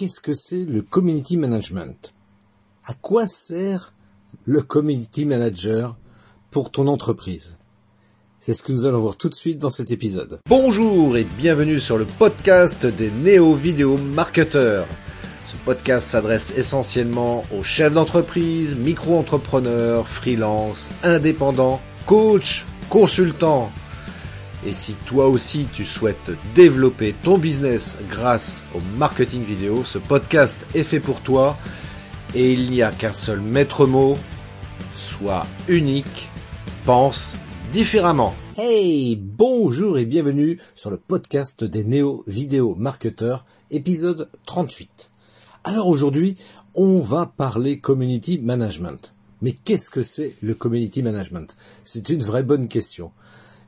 qu'est-ce que c'est le community management? À quoi sert le community manager pour ton entreprise? C'est ce que nous allons voir tout de suite dans cet épisode. Bonjour et bienvenue sur le podcast des néo-vidéo marketeurs. Ce podcast s'adresse essentiellement aux chefs d'entreprise, micro-entrepreneurs, freelance, indépendants, coachs, consultants. Et si toi aussi tu souhaites développer ton business grâce au marketing vidéo, ce podcast est fait pour toi et il n'y a qu'un seul maître mot, sois unique, pense différemment. Hey, bonjour et bienvenue sur le podcast des néo vidéo marketeurs, épisode 38. Alors aujourd'hui, on va parler community management. Mais qu'est-ce que c'est le community management? C'est une vraie bonne question.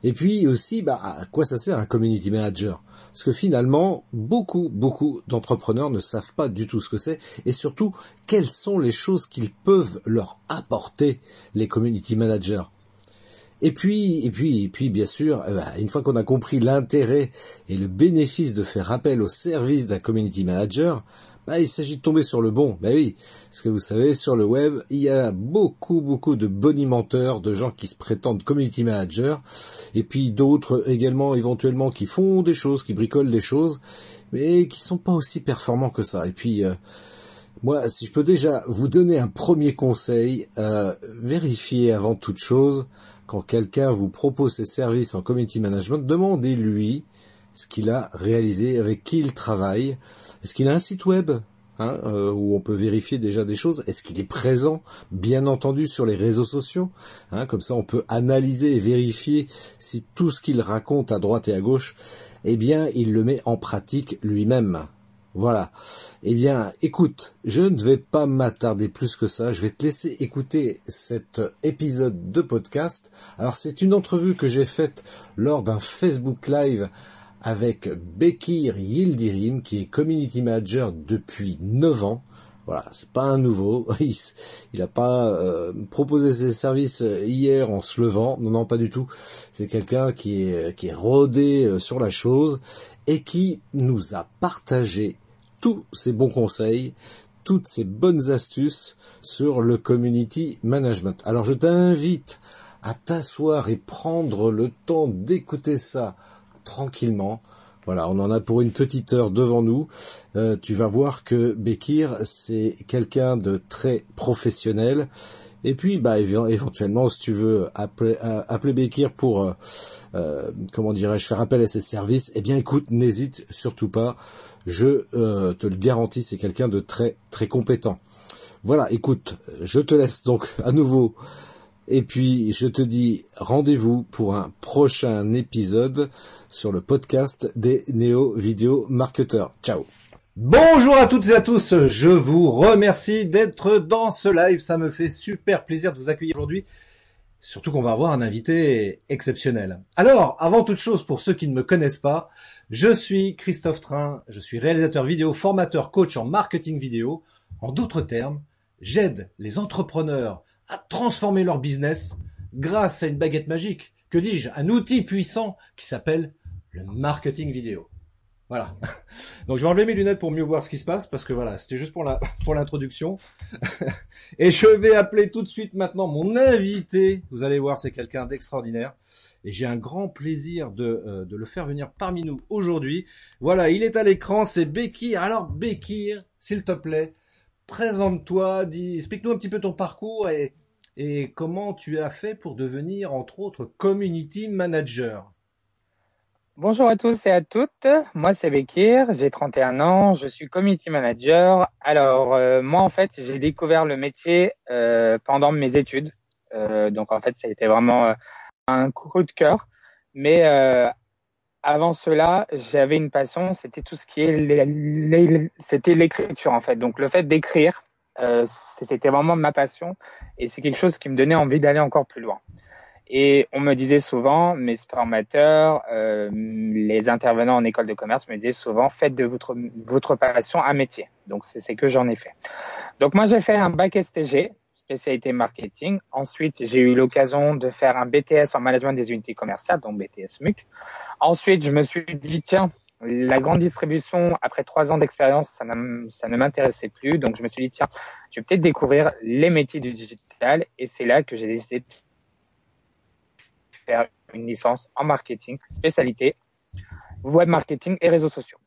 Et puis aussi, bah, à quoi ça sert un community manager? Parce que finalement, beaucoup, beaucoup d'entrepreneurs ne savent pas du tout ce que c'est, et surtout, quelles sont les choses qu'ils peuvent leur apporter, les community managers? Et puis, et puis, et puis, bien sûr, eh ben, une fois qu'on a compris l'intérêt et le bénéfice de faire appel au service d'un community manager, bah, il s'agit de tomber sur le bon. Ben oui, parce que vous savez, sur le web, il y a beaucoup, beaucoup de bonimenteurs, de gens qui se prétendent community manager, et puis d'autres également, éventuellement, qui font des choses, qui bricolent des choses, mais qui sont pas aussi performants que ça. Et puis, euh, moi, si je peux déjà vous donner un premier conseil, euh, vérifiez avant toute chose quand quelqu'un vous propose ses services en community management, demandez-lui ce qu'il a réalisé, avec qui il travaille. Est-ce qu'il a un site web hein, euh, où on peut vérifier déjà des choses? Est-ce qu'il est présent, bien entendu, sur les réseaux sociaux? Hein, Comme ça, on peut analyser et vérifier si tout ce qu'il raconte à droite et à gauche, eh bien, il le met en pratique lui-même. Voilà. Eh bien, écoute, je ne vais pas m'attarder plus que ça. Je vais te laisser écouter cet épisode de podcast. Alors, c'est une entrevue que j'ai faite lors d'un Facebook Live avec Bekir Yildirim, qui est community manager depuis 9 ans. Voilà, c'est pas un nouveau. Il n'a pas euh, proposé ses services hier en se levant. Non, non, pas du tout. C'est quelqu'un qui est est rodé euh, sur la chose et qui nous a partagé tous ces bons conseils, toutes ces bonnes astuces sur le community management. Alors je t'invite à t'asseoir et prendre le temps d'écouter ça tranquillement. Voilà, on en a pour une petite heure devant nous. Euh, tu vas voir que Bekir, c'est quelqu'un de très professionnel. Et puis, bah, éventuellement, si tu veux appeler, euh, appeler Bekir pour, euh, comment dirais-je, faire appel à ses services, eh bien, écoute, n'hésite surtout pas je te le garantis, c'est quelqu'un de très très compétent. Voilà, écoute, je te laisse donc à nouveau et puis je te dis rendez-vous pour un prochain épisode sur le podcast des Néo Vidéo Marketeurs. Ciao. Bonjour à toutes et à tous, je vous remercie d'être dans ce live, ça me fait super plaisir de vous accueillir aujourd'hui. Surtout qu'on va avoir un invité exceptionnel. Alors, avant toute chose, pour ceux qui ne me connaissent pas, je suis Christophe Train, je suis réalisateur vidéo, formateur, coach en marketing vidéo. En d'autres termes, j'aide les entrepreneurs transformer leur business grâce à une baguette magique, que dis-je, un outil puissant qui s'appelle le marketing vidéo. Voilà. Donc je vais enlever mes lunettes pour mieux voir ce qui se passe parce que voilà, c'était juste pour la pour l'introduction. et je vais appeler tout de suite maintenant mon invité. Vous allez voir, c'est quelqu'un d'extraordinaire et j'ai un grand plaisir de, euh, de le faire venir parmi nous aujourd'hui. Voilà, il est à l'écran, c'est Bekir. Alors Bekir, s'il te plaît, présente-toi, dis, explique-nous un petit peu ton parcours et et comment tu as fait pour devenir entre autres community manager? Bonjour à tous et à toutes. Moi, c'est Bekir. J'ai 31 ans. Je suis community manager. Alors, euh, moi, en fait, j'ai découvert le métier euh, pendant mes études. Euh, donc, en fait, ça a été vraiment euh, un coup de cœur. Mais euh, avant cela, j'avais une passion. C'était tout ce qui est, c'était l'écriture, en fait. Donc, le fait d'écrire, c'était vraiment ma passion. Et c'est quelque chose qui me donnait envie d'aller encore plus loin. Et on me disait souvent, mes formateurs, euh, les intervenants en école de commerce me disaient souvent, faites de votre, votre passion un métier. Donc c'est ce que j'en ai fait. Donc moi j'ai fait un bac STG, spécialité marketing. Ensuite j'ai eu l'occasion de faire un BTS en management des unités commerciales, donc BTS MUC. Ensuite je me suis dit, tiens, la grande distribution, après trois ans d'expérience, ça, ne m'intéressait plus. Donc, je me suis dit, tiens, je vais peut-être découvrir les métiers du digital. Et c'est là que j'ai décidé de faire une licence en marketing, spécialité web marketing et réseaux sociaux.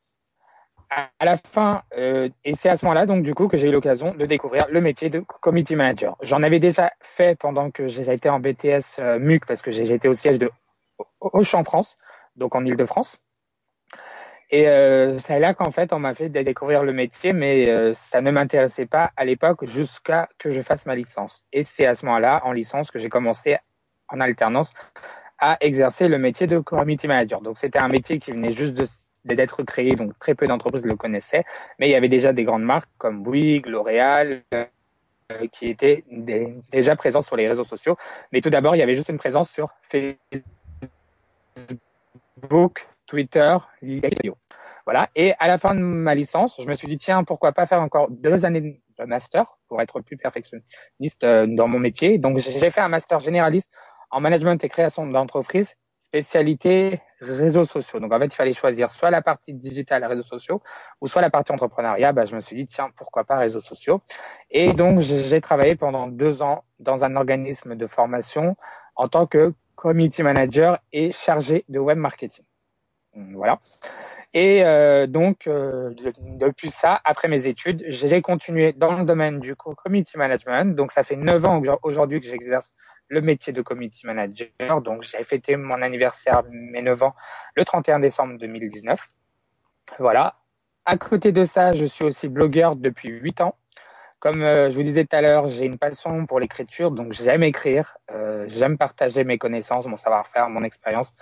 À la fin, euh, et c'est à ce moment-là, donc du coup, que j'ai eu l'occasion de découvrir le métier de community manager. J'en avais déjà fait pendant que j'étais en BTS euh, MUC, parce que j'ai été au siège de Auchan France, donc en Ile-de-France. Et euh, c'est là qu'en fait, on m'a fait découvrir le métier, mais euh, ça ne m'intéressait pas à l'époque jusqu'à que je fasse ma licence. Et c'est à ce moment-là, en licence, que j'ai commencé en alternance à exercer le métier de community manager. Donc c'était un métier qui venait juste d'être créé, donc très peu d'entreprises le connaissaient, mais il y avait déjà des grandes marques comme Bouygues, L'Oréal, euh, qui étaient déjà présentes sur les réseaux sociaux. Mais tout d'abord, il y avait juste une présence sur Facebook, Twitter, voilà. Et à la fin de ma licence, je me suis dit, tiens, pourquoi pas faire encore deux années de master pour être plus perfectionniste euh, dans mon métier. Donc, j'ai fait un master généraliste en management et création d'entreprise, spécialité réseaux sociaux. Donc, en fait, il fallait choisir soit la partie digitale, réseaux sociaux, ou soit la partie entrepreneuriat. Bah, je me suis dit, tiens, pourquoi pas réseaux sociaux. Et donc, j'ai travaillé pendant deux ans dans un organisme de formation en tant que community manager et chargé de web marketing. Voilà. Et euh, donc, euh, depuis ça, après mes études, j'ai continué dans le domaine du community management. Donc, ça fait neuf ans aujourd'hui que j'exerce le métier de community manager. Donc, j'ai fêté mon anniversaire, mes neuf ans, le 31 décembre 2019. Voilà. À côté de ça, je suis aussi blogueur depuis huit ans. Comme euh, je vous disais tout à l'heure, j'ai une passion pour l'écriture, donc j'aime écrire, euh, j'aime partager mes connaissances, mon savoir-faire, mon expérience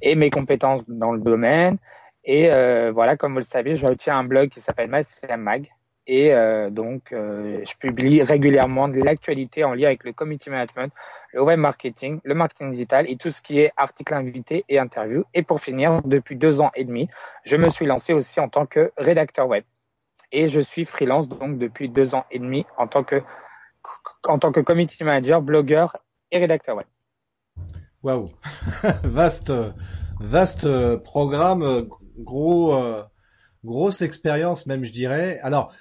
et mes compétences dans le domaine. Et euh, voilà, comme vous le savez, je retiens un blog qui s'appelle MyCM Mag. Et donc, je publie régulièrement de l'actualité en lien avec le community management, le web marketing, le marketing digital et tout ce qui est article invité et interview. Et pour finir, depuis deux ans et demi, je me suis lancé aussi en tant que rédacteur web. Et je suis freelance donc depuis deux ans et demi en tant que en tant que community manager, blogueur et rédacteur web. Waouh, vaste vaste programme, gros euh, grosse expérience même je dirais. Alors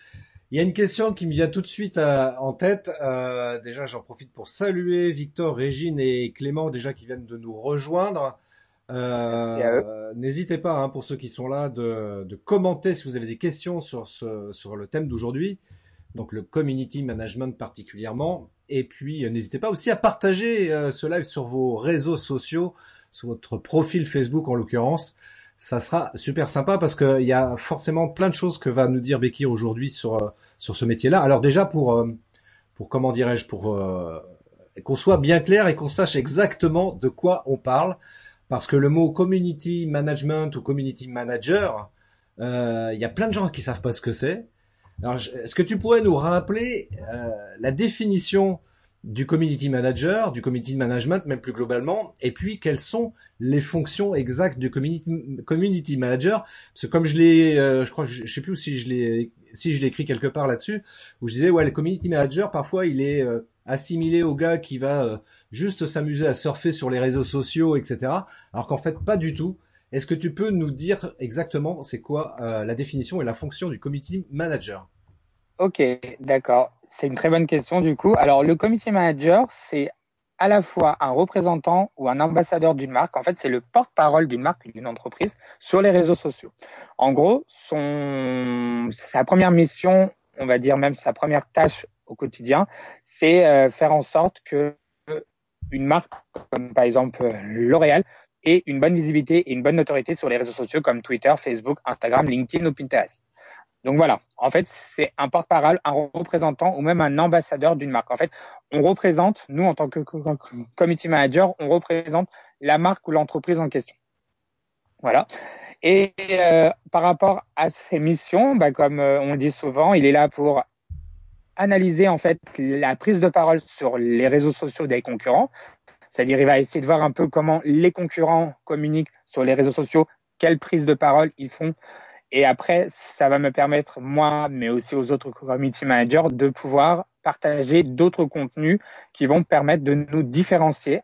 il y a une question qui me vient tout de suite euh, en tête. Euh, déjà j'en profite pour saluer Victor, Régine et Clément déjà qui viennent de nous rejoindre. N'hésitez pas hein, pour ceux qui sont là de, de, commenter si vous avez des questions sur ce, sur le thème d'aujourd'hui, donc le community management particulièrement. Et puis n'hésitez pas aussi à partager ce live sur vos réseaux sociaux, sur votre profil Facebook en l'occurrence ça sera super sympa parce qu'il y a forcément plein de choses que va nous dire Becky aujourd'hui sur euh, sur ce métier-là. Alors déjà pour euh, pour comment dirais-je pour euh, qu'on soit bien clair et qu'on sache exactement de quoi on parle parce que le mot community management ou community manager, il y a plein de gens qui savent pas ce que c'est. Alors est-ce que tu pourrais nous rappeler la définition du community manager, du community management, même plus globalement, et puis quelles sont les fonctions exactes du community, community manager? Parce que comme je l'ai, euh, je crois, je, sais plus si je l'ai, si je l'ai écrit quelque part là-dessus, où je disais ouais, le community manager parfois il est euh, assimilé au gars qui va euh, juste s'amuser à surfer sur les réseaux sociaux, etc. Alors qu'en fait pas du tout. Est-ce que tu peux nous dire exactement c'est quoi la définition et la fonction du community manager? Ok, d'accord. C'est une très bonne question du coup. Alors le community manager, c'est à la fois un représentant ou un ambassadeur d'une marque. En fait, c'est le porte-parole d'une marque, d'une entreprise sur les réseaux sociaux. En gros, son, sa première mission, on va dire même sa première tâche au quotidien, c'est euh, faire en sorte que une marque, comme par exemple L'Oréal, ait une bonne visibilité et une bonne notoriété sur les réseaux sociaux comme Twitter, Facebook, Instagram, LinkedIn ou Pinterest. Donc voilà, en fait, c'est un porte-parole, un représentant ou même un ambassadeur d'une marque. En fait, on représente, nous en tant que community manager, on représente la marque ou l'entreprise en question. Voilà. Et euh, par rapport à ses missions, bah, comme euh, on dit souvent, il est là pour analyser en fait la prise de parole sur les réseaux sociaux des concurrents. C'est-à-dire, il va essayer de voir un peu comment les concurrents communiquent sur les réseaux sociaux, quelle prise de parole ils font, et après, ça va me permettre, moi, mais aussi aux autres community managers, de pouvoir partager d'autres contenus qui vont permettre de nous différencier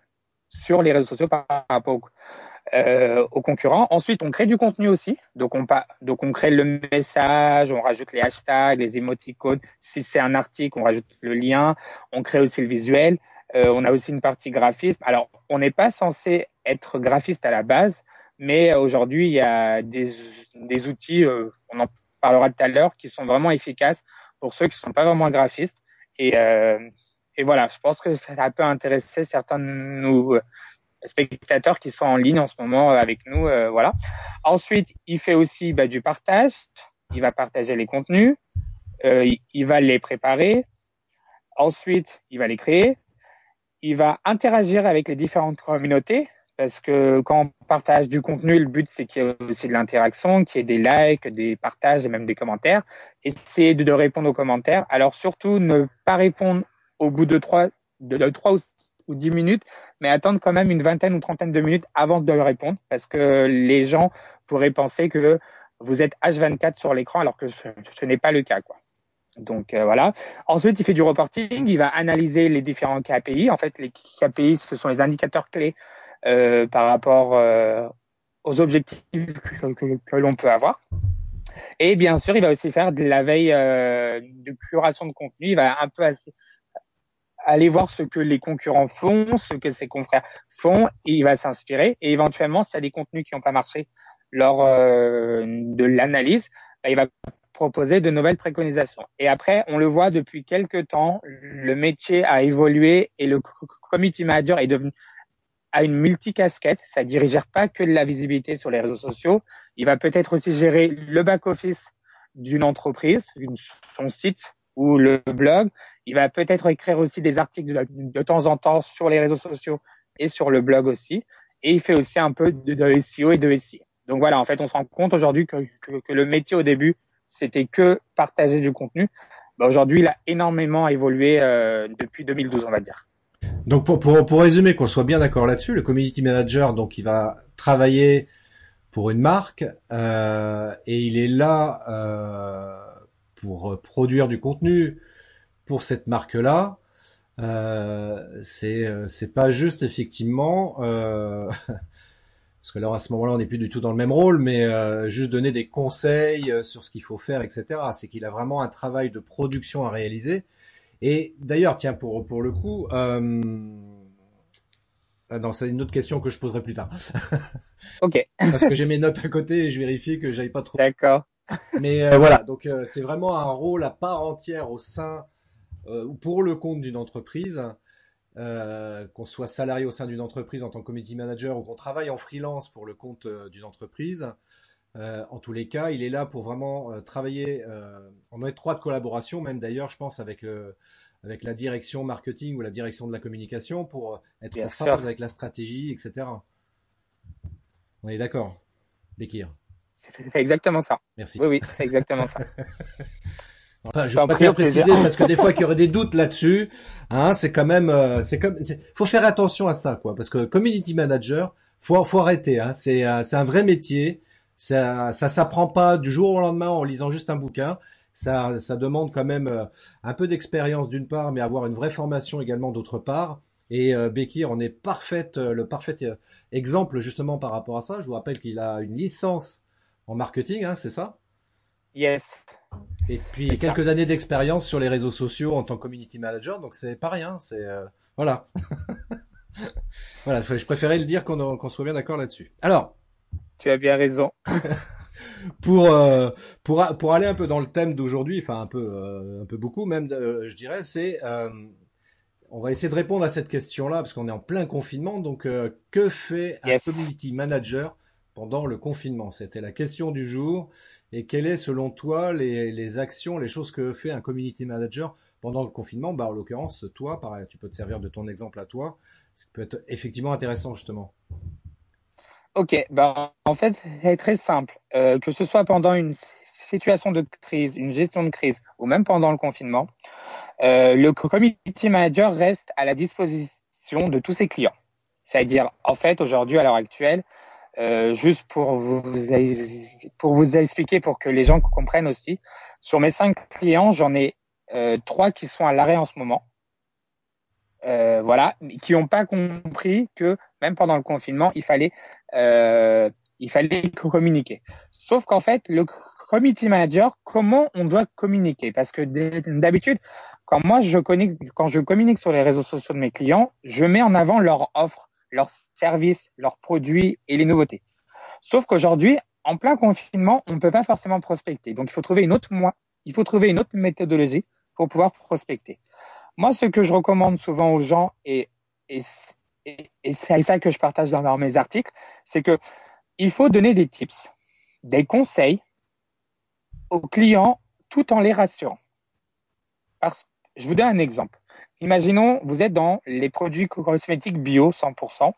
sur les réseaux sociaux par rapport euh, aux concurrents. Ensuite, on crée du contenu aussi. Donc on, donc on crée le message, on rajoute les hashtags, les émoticônes. Si c'est un article, on rajoute le lien. On crée aussi le visuel. Euh, on a aussi une partie graphisme. Alors, on n'est pas censé être graphiste à la base, mais aujourd'hui, il y a des, des outils, euh, on en parlera tout à l'heure, qui sont vraiment efficaces pour ceux qui ne sont pas vraiment graphistes. Et, euh, et voilà, je pense que ça peut intéresser certains de nos spectateurs qui sont en ligne en ce moment avec nous. Euh, voilà. Ensuite, il fait aussi bah, du partage. Il va partager les contenus. Euh, il, il, va les préparer. Ensuite, il va les créer. Il va interagir avec les différentes communautés parce que quand on partage du contenu, le but c'est qu'il y ait aussi de l'interaction, qu'il y ait des likes, des partages et même des commentaires. Essayez de, de répondre aux commentaires. Alors surtout, ne pas répondre au bout de trois, de, trois ou dix minutes, mais attendre quand même une vingtaine ou trentaine de minutes avant de répondre, parce que les gens pourraient penser que vous êtes H24 sur l'écran, alors que ce, n'est pas le cas. Donc euh, voilà. Ensuite, il fait du reporting, il va analyser les différents KPI. En fait, les KPI, ce sont les indicateurs clés euh, par rapport euh, aux objectifs que, que, l'on peut avoir. Et bien sûr, il va aussi faire de la veille de curation de contenu. Il va un peu aller voir ce que les concurrents font, ce que ses confrères font, et il va s'inspirer. Et éventuellement, s'il y a des contenus qui n'ont pas marché lors euh, de l'analyse, bah, il va proposer de nouvelles préconisations. Et après, on le voit depuis quelques temps, le métier a évolué et le committee manager est devenu à une multicasquette, c'est-à-dire il gère pas que de la visibilité sur les réseaux sociaux, il va peut-être aussi gérer le back-office d'une entreprise, son site ou le blog. Il va peut-être écrire aussi des articles de, temps en temps sur les réseaux sociaux et sur le blog aussi. Et il fait aussi un peu de, de SEO et de SI. Donc voilà, en fait, on se rend compte aujourd'hui que, que, que, le métier au début, c'était que partager du contenu. Bah, aujourd'hui, il a énormément évolué euh, depuis 2012, on va dire. Donc pour, pour, pour résumer, qu'on soit bien d'accord là-dessus, le community manager, donc il va travailler pour une marque euh, et il est là euh, pour produire du contenu pour cette marque-là. Euh, c'est c'est pas juste effectivement euh, parce que là à ce moment-là on n'est plus du tout dans le même rôle, mais euh, juste donner des conseils sur ce qu'il faut faire, etc. C'est qu'il a vraiment un travail de production à réaliser et d'ailleurs, tiens, pour, pour le coup, euh... non, c'est une autre question que je poserai plus tard. ok. Parce que j'ai mes notes à côté et je vérifie que j'aille pas trop. D'accord. Mais euh, voilà, donc euh, c'est vraiment un rôle à part entière au sein euh, ou pour le compte d'une entreprise. Euh, qu'on soit salarié au sein d'une entreprise en tant que community manager ou qu'on travaille en freelance pour le compte d'une entreprise, euh, en tous les cas, il est là pour vraiment euh, travailler euh, en étroite collaboration, même d'ailleurs, je pense, avec le, avec la direction marketing ou la direction de la communication pour être Bien en phase sûr. avec la stratégie, etc. On est d'accord, Bekir? C'est exactement ça. Merci. Oui, oui, c'est exactement ça. Enfin, je préfère préciser parce que des fois qu'il y aurait des doutes là-dessus, hein, c'est quand même, euh, c'est comme, faut faire attention à ça, quoi, parce que community manager, faut, faut arrêter, hein, c'est, euh, c'est un vrai métier. Ça, ça s'apprend pas du jour au lendemain en lisant juste un bouquin. Ça, ça demande quand même euh, un peu d'expérience d'une part, mais avoir une vraie formation également d'autre part. Et euh, Bekir en est parfaite, le parfait exemple justement par rapport à ça. Je vous rappelle qu'il a une licence en marketing, hein, c'est ça? Yes. Et puis quelques ça. années d'expérience sur les réseaux sociaux en tant que community manager, donc c'est pas rien. C'est euh, voilà. voilà, je préférais le dire qu'on qu soit bien d'accord là-dessus. Alors, tu as bien raison. pour euh, pour pour aller un peu dans le thème d'aujourd'hui, enfin un peu euh, un peu beaucoup même, je dirais, c'est on va essayer de répondre à cette question-là parce qu'on est en plein confinement. Donc, que fait un community manager pendant le confinement C'était la question du jour. Et quelles est, selon toi, les, actions, les choses que fait un community manager pendant le confinement? Bah, en l'occurrence, toi, pareil, tu peux te servir de ton exemple à toi. Ce qui peut être effectivement intéressant justement. Ok, ben, en fait, c'est très simple. Euh, que ce soit pendant une situation de crise, une gestion de crise, ou même pendant le confinement, euh, le community manager reste à la disposition de tous ses clients. C'est-à-dire, en fait, aujourd'hui, à l'heure actuelle, euh, juste pour vous, expliquer, pour que les gens comprennent aussi, sur mes cinq clients, j'en ai euh, trois qui sont à l'arrêt en ce moment. euh, voilà, qui n'ont pas compris que même pendant le confinement, il fallait, communiquer. Sauf qu'en fait, le community manager, comment on doit communiquer? Parce que d'habitude, quand moi je communique, quand je communique sur les réseaux sociaux de mes clients, je mets en avant leurs offres, leurs services, leurs produits et les nouveautés. Sauf qu'aujourd'hui, en plein confinement, on ne peut pas forcément prospecter. Donc, il faut trouver une autre moi, il faut trouver une autre méthodologie pour pouvoir prospecter. Moi, ce que je recommande souvent aux gens, et, et, et c'est ça que je partage dans mes articles, c'est que il faut donner des tips, des conseils aux clients tout en les rassurant. Parce, je vous donne un exemple. Imaginons, vous êtes dans les produits cosmétiques bio 100%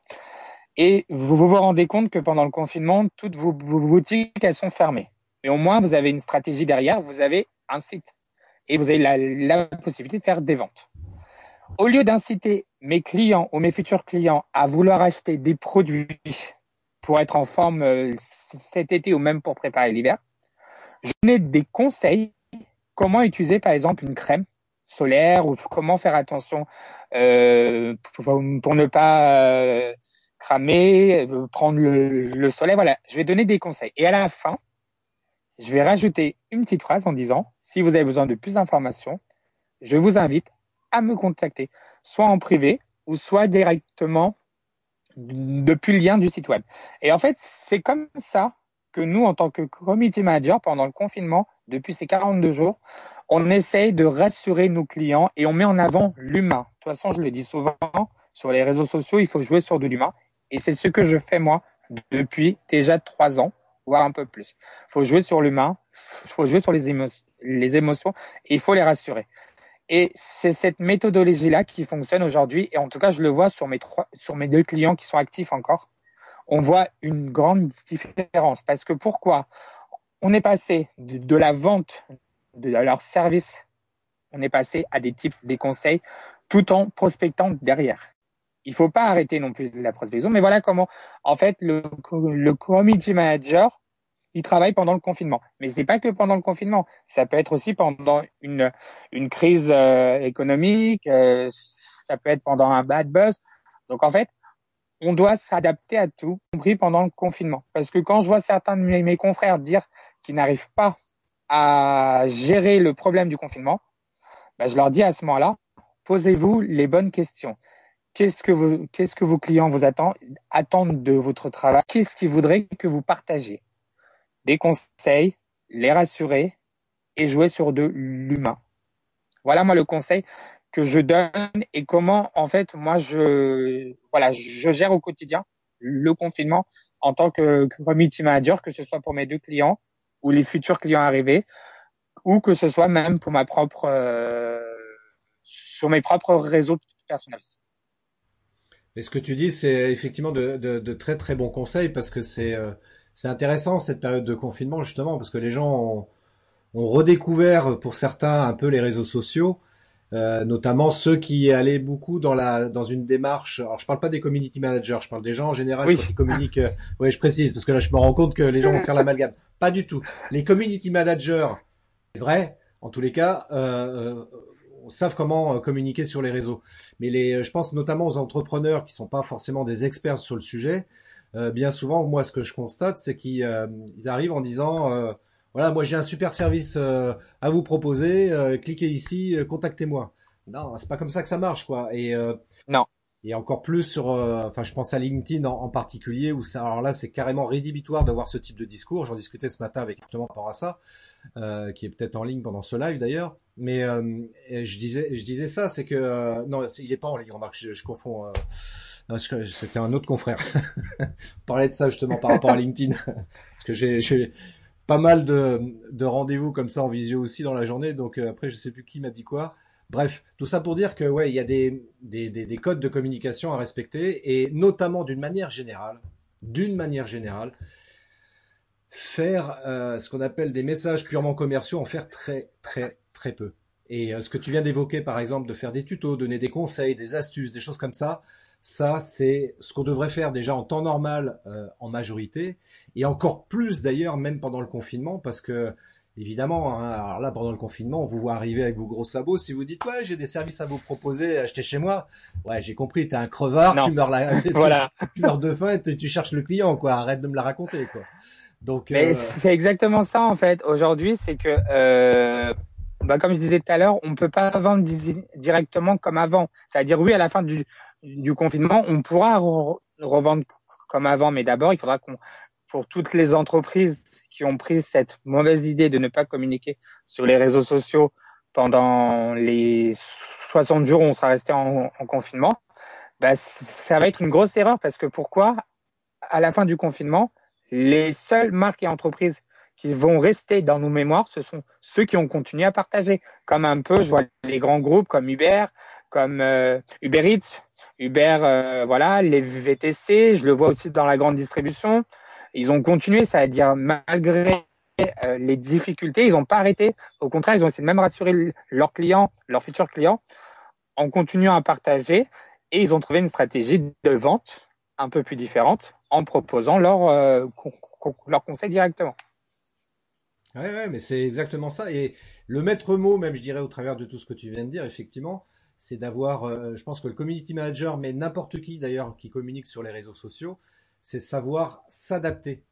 et vous vous rendez compte que pendant le confinement, toutes vos boutiques, elles sont fermées. Mais au moins, vous avez une stratégie derrière, vous avez un site et vous avez la, possibilité de faire des ventes. Au lieu d'inciter mes clients ou mes futurs clients à vouloir acheter des produits pour être en forme euh, cet été ou même pour préparer l'hiver, je donne des conseils comment utiliser par exemple une crème solaire ou comment faire attention euh, pour, ne pas euh, cramer, euh, prendre le, le, soleil. Voilà, je vais donner des conseils. Et à la fin, je vais rajouter une petite phrase en disant, si vous avez besoin de plus d'informations, je vous invite à me contacter, soit en privé ou soit directement depuis le lien du site web. Et en fait, c'est comme ça que nous, en tant que community manager, pendant le confinement, depuis ces 42 jours, on essaye de rassurer nos clients et on met en avant l'humain. De toute façon, je le dis souvent, sur les réseaux sociaux, il faut jouer sur de l'humain. Et c'est ce que je fais moi depuis déjà trois ans, voire un peu plus. Il faut jouer sur l'humain, il faut jouer sur les, les émotions et il faut les rassurer. Et c'est cette méthodologie-là qui fonctionne aujourd'hui. Et en tout cas, je le vois sur mes, trois, sur mes deux clients qui sont actifs encore. On voit une grande différence. Parce que pourquoi On est passé de, la vente de leur service, on est passé à des tips, des conseils, tout en prospectant derrière. Il faut pas arrêter non plus la prospection, mais voilà comment, en fait, le, le community manager, il travaille pendant le confinement. Mais c'est pas que pendant le confinement. Ça peut être aussi pendant une, une crise euh, économique. Euh, ça peut être pendant un bad buzz. Donc en fait, on doit s'adapter à tout, y compris pendant le confinement. Parce que quand je vois certains de mes, confrères dire qu'ils n'arrivent pas à gérer le problème du confinement, ben je leur dis à ce moment-là, posez-vous les bonnes questions. Qu'est-ce que, vous, qu'est-ce que vos clients vous attendent, attendent de votre travail? Qu'est-ce qu'ils voudraient que vous partagiez? Des conseils, les rassurer et jouer sur de l'humain. Voilà moi le conseil que je donne et comment en fait moi je voilà je gère au quotidien le confinement en tant que community manager que ce soit pour mes deux clients ou les futurs clients arrivés, ou que ce soit même pour ma propre, euh, sur mes propres réseaux personnels. Et ce que tu dis, c'est effectivement de, de, très très bons conseils parce que c'est euh, c'est intéressant cette période de confinement justement parce que les gens ont redécouvert pour certains un peu les réseaux sociaux euh, notamment ceux qui allaient beaucoup dans la dans une démarche. Alors je parle pas des community managers, je parle des gens en général qui communiquent. Euh, oui, je précise parce que là je me rends compte que les gens vont faire l'amalgame. Pas du tout. Les community managers, c'est vrai. En tous les cas, euh, euh savent comment communiquer sur les réseaux. Mais les, je pense notamment aux entrepreneurs qui sont pas forcément des experts sur le sujet. bien souvent, moi, ce que je constate, c'est qu'ils arrivent en disant voilà, moi j'ai un super service euh, à vous proposer, euh, cliquez ici, euh, contactez-moi. Non, c'est pas comme ça que ça marche, quoi. Et non. Et encore plus sur, enfin, je pense à LinkedIn en, particulier où ça, alors là, c'est carrément rédhibitoire d'avoir ce type de discours. J'en discutais ce matin avec justement par rapport à ça, qui est peut-être en ligne pendant ce live d'ailleurs. Mais je disais, je disais ça, c'est que non, il est pas en ligne. Remarque, je, je confonds. C'était un autre confrère. On parlait de ça justement par rapport à LinkedIn, parce que j'ai pas mal de, de rendez-vous comme ça en visio aussi dans la journée. Donc euh, après, je sais plus qui m'a dit quoi. Bref, tout ça pour dire que ouais, il y a des codes de communication à respecter et notamment d'une manière générale, d'une manière générale, faire euh, ce qu'on appelle des messages purement commerciaux, en faire très très très peu. Et euh, ce que tu viens d'évoquer, par exemple, de faire des tutos, donner des conseils, des astuces, des choses comme ça, ça, c'est ce qu'on devrait faire déjà en temps normal euh, en majorité, et encore plus d'ailleurs même pendant le confinement, parce que évidemment, hein, alors là, pendant le confinement, on vous voit arriver avec vos gros sabots. Si vous dites, ouais, j'ai des services à vous proposer, achetez chez moi. Ouais, j'ai compris, t'es un crevard, tu meurs, la... voilà. tu, meurs de faim et tu, cherches le client, quoi. Arrête de me la raconter, quoi. Donc, Mais euh, c'est exactement ça, en fait. Aujourd'hui, c'est que, euh, bah, comme je disais tout à l'heure, on peut pas vendre directement comme avant. C'est-à-dire, oui, à la fin du, du confinement, on pourra revendre comme avant, mais d'abord, il faudra qu'on, pour toutes les entreprises qui ont pris cette mauvaise idée de ne pas communiquer sur les réseaux sociaux pendant les 60 jours où on sera resté en, confinement, bah, ça va être une grosse erreur parce que pourquoi? À la fin du confinement, les seules marques et entreprises qui vont rester dans nos mémoires, ce sont ceux qui ont continué à partager. Comme un peu, je vois les grands groupes comme Uber, comme euh, Uber Eats, Uber, euh, voilà, les VTC, je le vois aussi dans la grande distribution. Ils ont continué, ça veut dire malgré euh, les difficultés, ils n'ont pas arrêté. Au contraire, ils ont essayé de même rassurer leurs clients, leurs futurs clients, en continuant à partager. Et ils ont trouvé une stratégie de vente un peu plus différente en proposant leur, euh, leur conseil directement. Oui, ouais, mais c'est exactement ça. Et le maître mot, même je dirais, au travers de tout ce que tu viens de dire, effectivement, c'est d'avoir, euh, je pense que le community manager, mais n'importe qui d'ailleurs qui communique sur les réseaux sociaux, c'est savoir s'adapter.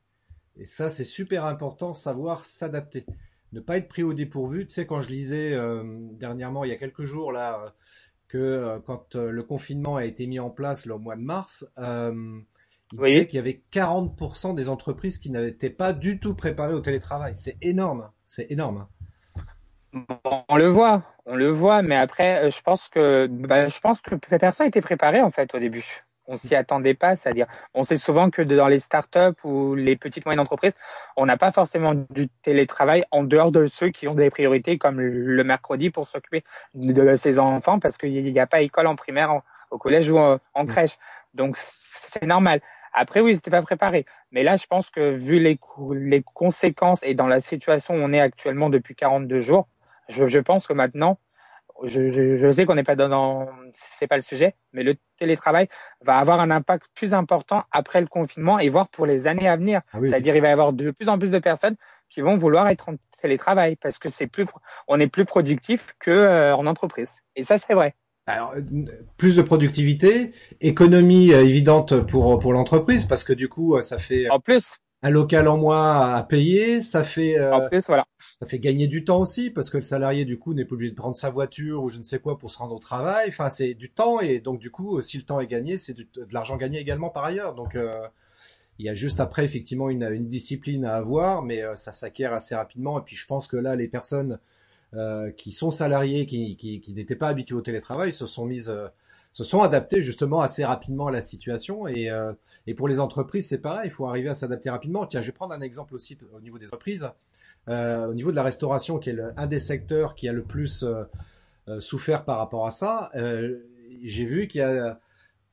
Et ça, c'est super important, savoir s'adapter. Ne pas être pris au dépourvu. Tu sais, quand je lisais euh, dernièrement, il y a quelques jours, là, euh, que quand le confinement a été mis en place le au mois de mars, il disait qu'il y avait 40% des entreprises qui n'étaient pas du tout préparées au télétravail. C'est énorme, c'est énorme. On le voit, on le voit, mais après, je pense que, bah, je pense que personne n'était préparé en fait au début on s'y attendait pas, c'est-à-dire on sait souvent que dans les startups ou les petites moyennes entreprises, on n'a pas forcément du télétravail en dehors de ceux qui ont des priorités comme le mercredi pour s'occuper de ses enfants parce qu'il n'y a pas école en primaire, au collège ou en, mm. crèche. Donc c'est normal. Après oui, c'était pas préparé, mais là je pense que vu les, les conséquences et dans la situation où on est actuellement depuis 42 jours, je, je pense que maintenant je, sais qu'on n'est pas dans, c'est pas le sujet, mais le télétravail va avoir un impact plus important après le confinement et voire pour les années à venir. Ah C'est-à-dire, il va y avoir de plus en plus de personnes qui vont vouloir être en télétravail parce que c'est plus, on est plus productif que euh, en entreprise. Et ça, c'est vrai. Alors, plus de productivité, économie euh, évidente pour pour l'entreprise parce que du coup, euh, ça fait. En plus un local en moins à payer, ça fait euh, voilà. ça fait gagner du temps aussi parce que le salarié du coup n'est plus obligé de prendre sa voiture ou je ne sais quoi pour se rendre au travail. Enfin, c'est du temps et donc du coup, si le temps est gagné, c'est de l'argent gagné également par ailleurs. Donc euh, il y a juste après effectivement une, une discipline à avoir, mais euh, ça s'acquiert assez rapidement. Et puis je pense que là, les personnes qui sont salariées, qui, qui, qui n'étaient pas habituées au télétravail, se sont mises se sont adaptés justement assez rapidement à la situation. Et, euh, et pour les entreprises, c'est pareil, il faut arriver à s'adapter rapidement. Tiens, je vais prendre un exemple aussi au niveau des entreprises. Euh, au niveau de la restauration, qui est un des secteurs qui a le plus euh, euh souffert par rapport à ça, euh, j'ai vu qu'il y a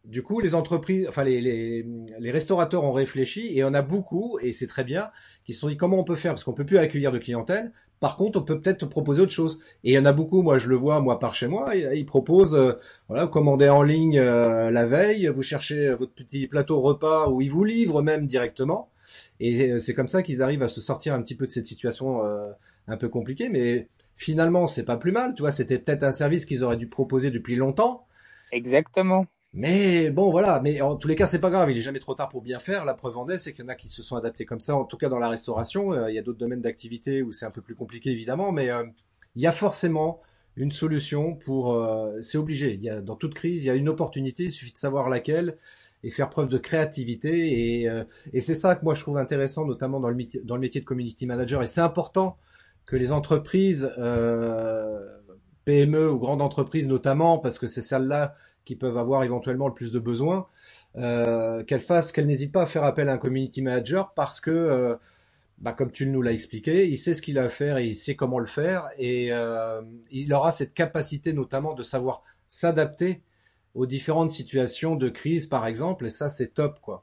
du coup, les entreprises, enfin les, les, les, restaurateurs ont réfléchi et on a beaucoup, et c'est très bien, qui se sont dit comment on peut faire? Parce qu'on peut plus accueillir de clientèle. Par contre, on peut peut-être proposer autre chose. Et il y en a beaucoup, moi je le vois, moi par chez moi, ils proposent, euh, voilà, vous commandez en ligne euh, la veille, vous cherchez votre petit plateau repas où ils vous livrent même directement. Et euh, c'est comme ça qu'ils arrivent à se sortir un petit peu de cette situation un peu compliquée. Mais finalement, c'est pas plus mal, tu vois, c'était peut-être un service qu'ils auraient dû proposer depuis longtemps. Exactement. Mais bon, voilà. Mais en tous les cas, c'est pas grave. Il est jamais trop tard pour bien faire. La preuve en est, c'est qu'il y en a qui se sont adaptés comme ça. En tout cas, dans la restauration, euh, il y a d'autres domaines d'activité où c'est un peu plus compliqué, évidemment. Mais euh, il y a forcément une solution pour. Euh, c'est obligé. Il y a dans toute crise, il y a une opportunité. Il suffit de savoir laquelle et faire preuve de créativité. Et, et c'est ça que moi je trouve intéressant, notamment dans le dans le métier de community manager. Et c'est important que les entreprises PME ou grandes entreprises notamment, parce que c'est celles-là qui peuvent avoir éventuellement le plus de besoins, euh, qu'elle fasse, qu'elle n'hésite pas à faire appel à un community manager parce que, euh, bah, comme tu nous l'as expliqué, il sait ce qu'il a à faire et il sait comment le faire et euh, il aura cette capacité notamment de savoir s'adapter aux différentes situations de crise, par exemple, et ça c'est top quoi.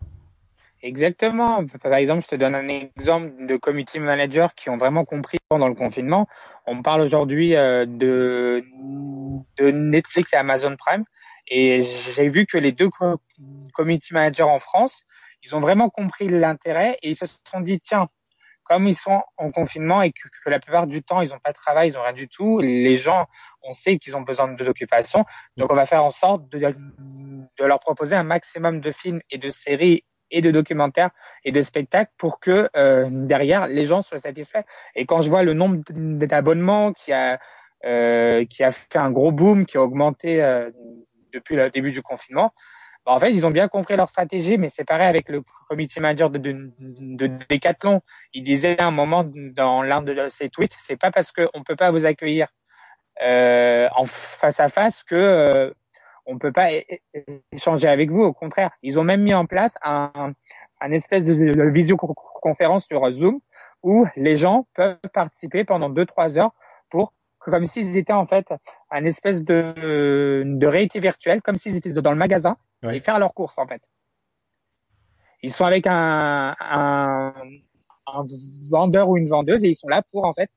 Exactement. Par exemple, je te donne un exemple de community managers qui ont vraiment compris pendant le confinement. On parle aujourd'hui de, de Netflix et Amazon Prime et j'ai vu que les deux community managers en France, ils ont vraiment compris l'intérêt et ils se sont dit, tiens, comme ils sont en confinement et que, la plupart du temps ils n'ont pas de travail, ils n'ont rien du tout, les gens, on sait qu'ils ont besoin de l'occupation, donc on va faire en sorte de, de leur proposer un maximum de films et de séries et de documentaires et de spectacles pour que euh, derrière les gens soient satisfaits. Et quand je vois le nombre d'abonnements qui a euh, qui a fait un gros boom, qui a augmenté euh, depuis le début du confinement, bah, en fait ils ont bien compris leur stratégie. Mais c'est pareil avec le comité manager de, de, de, Decathlon. Il disait à un moment dans l'un de ses tweets, c'est pas parce qu'on peut pas vous accueillir euh, en face à face que on peut pas échanger avec vous. Au contraire, ils ont même mis en place un, un espèce de visioconférence sur Zoom où les gens peuvent participer pendant deux trois heures pour comme s'ils étaient en fait un espèce de, de réalité virtuelle, comme s'ils étaient dans le magasin et faire leurs courses en fait. Ils sont avec un, un, un, vendeur ou une vendeuse et ils sont là pour en fait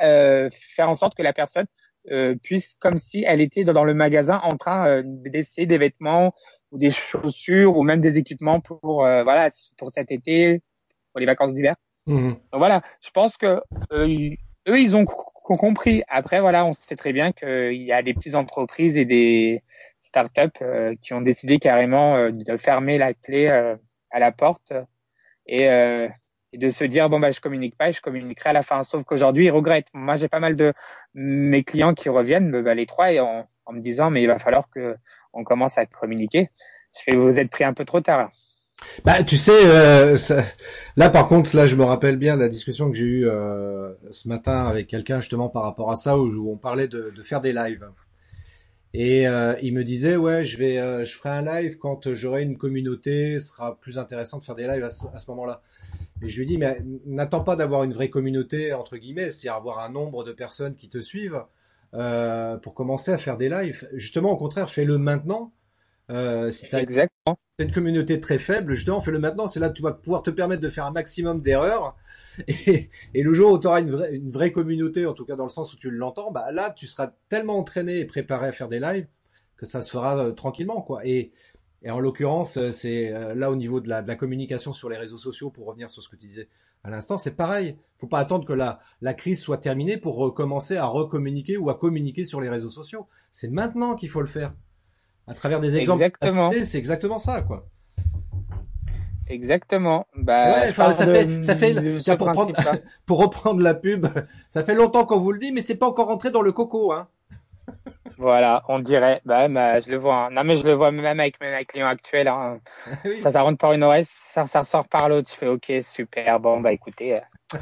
euh, faire en sorte que la personne euh, puisse, comme si elle était dans le magasin en train euh, d'essayer des vêtements ou des chaussures ou même des équipements pour euh, voilà pour cet été, pour les vacances d'hiver. Mmh. Donc voilà, je pense que eux ils ont compris. Après voilà, on sait très bien qu'il y a des petites entreprises et des startups qui ont décidé carrément de fermer la clé à la porte et et de se dire bon bah je communique pas, je communiquerai à la fin. Sauf qu'aujourd'hui ils regrettent. Moi j'ai pas mal de mes clients qui reviennent, bah, les trois, et en, en, me disant mais il va falloir que on commence à communiquer. Je fais vous êtes pris un peu trop tard. Bah tu sais euh, ça... là par contre là je me rappelle bien la discussion que j'ai eue euh, ce matin avec quelqu'un justement par rapport à ça où, on parlait de, de, faire des lives. Et euh, il me disait ouais je vais euh, je ferai un live quand j'aurai une communauté, ce sera plus intéressant de faire des lives à ce, à ce moment-là. Et je lui dis, mais n'attends pas d'avoir une vraie communauté, entre guillemets, c'est-à-dire avoir un nombre de personnes qui te suivent euh, pour commencer à faire des lives. Justement, au contraire, fais-le maintenant. Euh, si une communauté très faible, justement, fais-le maintenant. C'est là que tu vas pouvoir te permettre de faire un maximum d'erreurs. Et, le jour où tu auras une vraie, communauté, en tout cas dans le sens où tu l'entends, bah là, tu seras tellement entraîné et préparé à faire des lives que ça se fera euh, tranquillement, quoi. Et en l'occurrence, euh, c'est euh, là au niveau de la, de la, communication sur les réseaux sociaux, pour revenir sur ce que tu disais à l'instant, c'est pareil. Faut pas attendre que la, la crise soit terminée pour recommencer à recommuniquer ou à communiquer sur les réseaux sociaux. C'est maintenant qu'il faut le faire. À travers des exemples. Exactement. C'est exactement ça, quoi. Exactement. Bah, ouais, ça fait, ça fait, pour, prendre, pour reprendre la pub, ça fait longtemps qu'on vous le dit, mais c'est pas encore rentré dans le coco, hein. Voilà, on dirait. Bah, bah, je le vois. Hein. Non, mais je le vois même avec mes clients actuels. Hein. Ça, ça rentre par une oreille, ça, ça sort par l'autre. Je fais OK, super. Bon, bah écoutez, euh,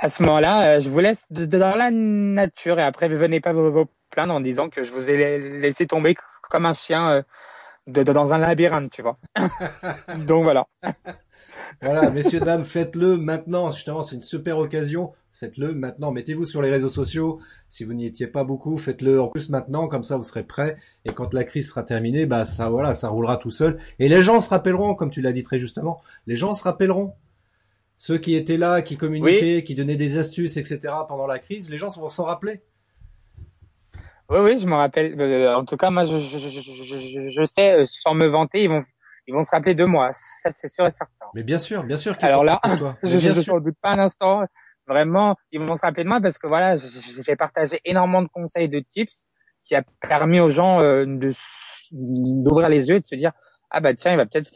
à ce moment-là, euh, je vous laisse de, dans la nature et après, venez pas vous, vous, plaindre en disant que je vous ai laissé tomber comme un chien euh, de, dans un labyrinthe, tu vois. Donc voilà. voilà, messieurs, dames, faites-le maintenant. Justement, c'est une super occasion faites-le maintenant. Mettez-vous sur les réseaux sociaux. Si vous n'y étiez pas beaucoup, faites-le en plus maintenant, comme ça vous serez prêts. Et quand la crise sera terminée, bah ça voilà, ça roulera tout seul. Et les gens se rappelleront, comme tu l'as dit très justement, les gens se rappelleront. Ceux qui étaient là, qui communiquaient, qui donnaient des astuces, etc. pendant la crise, les gens vont s'en rappeler. Oui, oui, je me rappelle. Euh, en tout cas, moi, je, je, je, je, sais, euh, sans me vanter, ils vont, ils vont se rappeler de moi. Ça, c'est sûr et certain. Mais bien sûr, bien sûr. Alors là, je ne doute pas un instant vraiment, ils vont se rappeler de moi parce que voilà, j'ai partagé énormément de conseils, de tips qui a permis aux gens euh, de d'ouvrir les yeux et de se dire ah bah tiens, il va peut-être,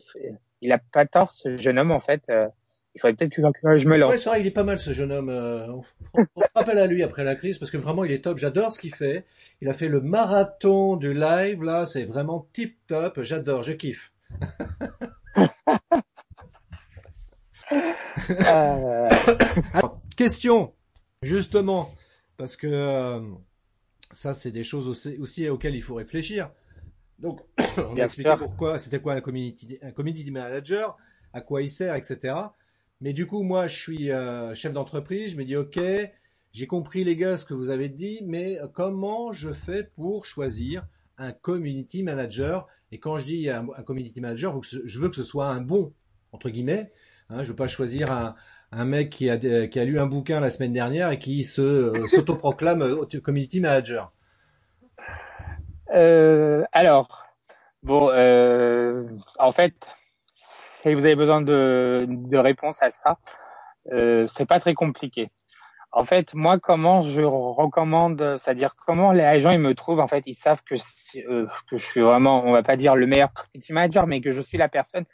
il a pas tort ce jeune homme en fait. Euh, il faudrait peut-être que, je me lance. Ouais, c'est vrai, il est pas mal ce jeune homme. Euh, on, on se rappelle à lui après la crise parce que vraiment il est top. J'adore ce qu'il fait. Il a fait le marathon du live là, c'est vraiment tip top. J'adore, je kiffe. euh... Question, justement, parce que euh, ça, c'est des choses aussi, auxquelles il faut réfléchir. Donc, on a expliqué pourquoi, c'était quoi un community, un community manager, à quoi il sert, etc. Mais du coup, moi, je suis euh, chef d'entreprise, je me dis, ok, j'ai compris les gars ce que vous avez dit, mais comment je fais pour choisir un community manager? Et quand je dis un, community manager, je veux que ce soit un bon, entre guillemets. Hein, je veux pas choisir un, mec qui a, qui a lu un bouquin la semaine dernière et qui se euh, s'autoproclame euh, community manager euh, Alors, bon, euh, en fait, si vous avez besoin de, réponses à ça, euh, c'est pas très compliqué. En fait, moi, comment je recommande, c'est-à-dire comment les gens ils me trouvent, en fait, ils savent que euh, que je suis vraiment, on va pas dire le meilleur community manager, mais que je suis la personne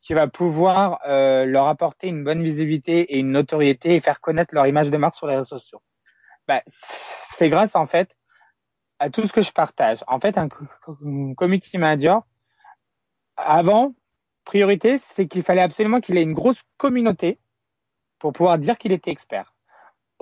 qui va pouvoir euh, leur apporter une bonne visibilité et une notoriété et faire connaître leur image de marque sur les réseaux sociaux. Bah, c'est grâce en fait à tout ce que je partage. En fait, un community manager, avant, priorité, c'est qu'il fallait absolument qu'il ait une grosse communauté pour pouvoir dire qu'il était expert.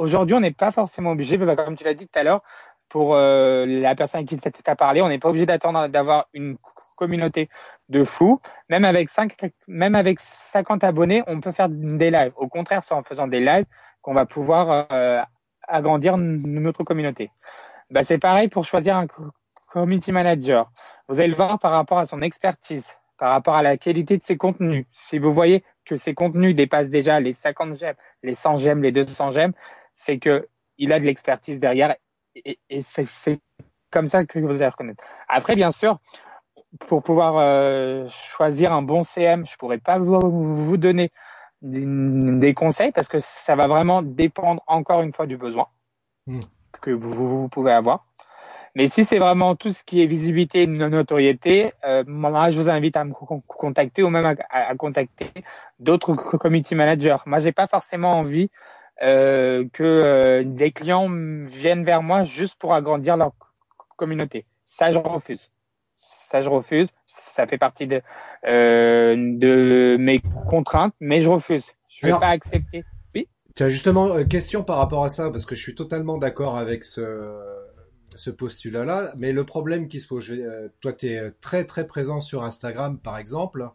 Aujourd'hui, on n'est pas forcément obligé, bah, comme tu l'as dit tout à l'heure, pour euh, la personne qui t'a parlé, on n'est pas obligé d'attendre d'avoir une communauté de fous. Même avec 5, même avec 50 abonnés, on peut faire des lives. Au contraire, c'est en faisant des lives qu'on va pouvoir euh, agrandir notre communauté. Bah, c'est pareil pour choisir un community manager. Vous allez le voir par rapport à son expertise, par rapport à la qualité de ses contenus. Si vous voyez que ses contenus dépassent déjà les 50 j'aime, les 100 j'aime, les 200 j'aime, c'est que il a de l'expertise derrière et, et c'est comme ça que vous allez reconnaître. Après, bien sûr, pour pouvoir euh, choisir un bon CM, je pourrais pas vous, vous donner des, des, conseils parce que ça va vraiment dépendre encore une fois du besoin mmh. que vous, vous, pouvez avoir. Mais si c'est vraiment tout ce qui est visibilité, notoriété, euh, moi je vous invite à me contacter ou même à, à, contacter d'autres community managers. Moi j'ai pas forcément envie euh, que euh, des clients viennent vers moi juste pour agrandir leur communauté. Ça je refuse ça je refuse. Ça fait partie de, euh, de mes contraintes, mais je refuse. Je vais pas accepter. Oui? Tu as justement une question par rapport à ça, parce que je suis totalement d'accord avec ce, ce postulat-là. Mais le problème qui se pose, je vais, toi, tu es très très présent sur Instagram, par exemple.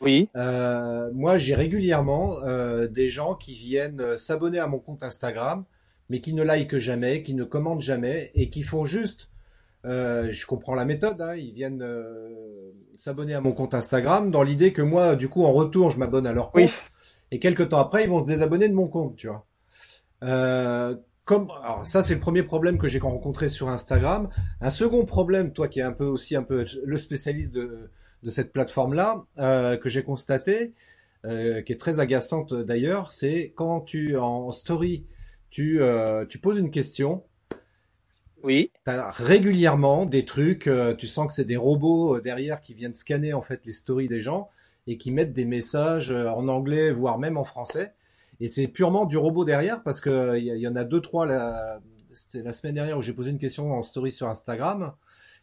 Oui. Euh, moi, j'ai régulièrement euh, des gens qui viennent s'abonner à mon compte Instagram, mais qui ne like jamais, qui ne commentent jamais et qui font juste euh, je comprends la méthode. Hein, ils viennent euh, s'abonner à mon compte Instagram dans l'idée que moi, du coup, en retour, je m'abonne à leur compte. Et quelques temps après, ils vont se désabonner de mon compte, tu vois. Euh, comme, alors ça, c'est le premier problème que j'ai rencontré sur Instagram. Un second problème, toi qui es un peu aussi un peu le spécialiste de, de cette plateforme-là, euh, que j'ai constaté, euh, qui est très agaçante d'ailleurs, c'est quand tu en story, tu, tu poses une question oui. T'as régulièrement des trucs, euh, tu sens que c'est des robots euh, derrière qui viennent scanner en fait les stories des gens et qui mettent des messages euh, en anglais, voire même en français. Et c'est purement du robot derrière parce que il y, en a deux trois. La, c'était la semaine dernière où j'ai posé une question en story sur Instagram.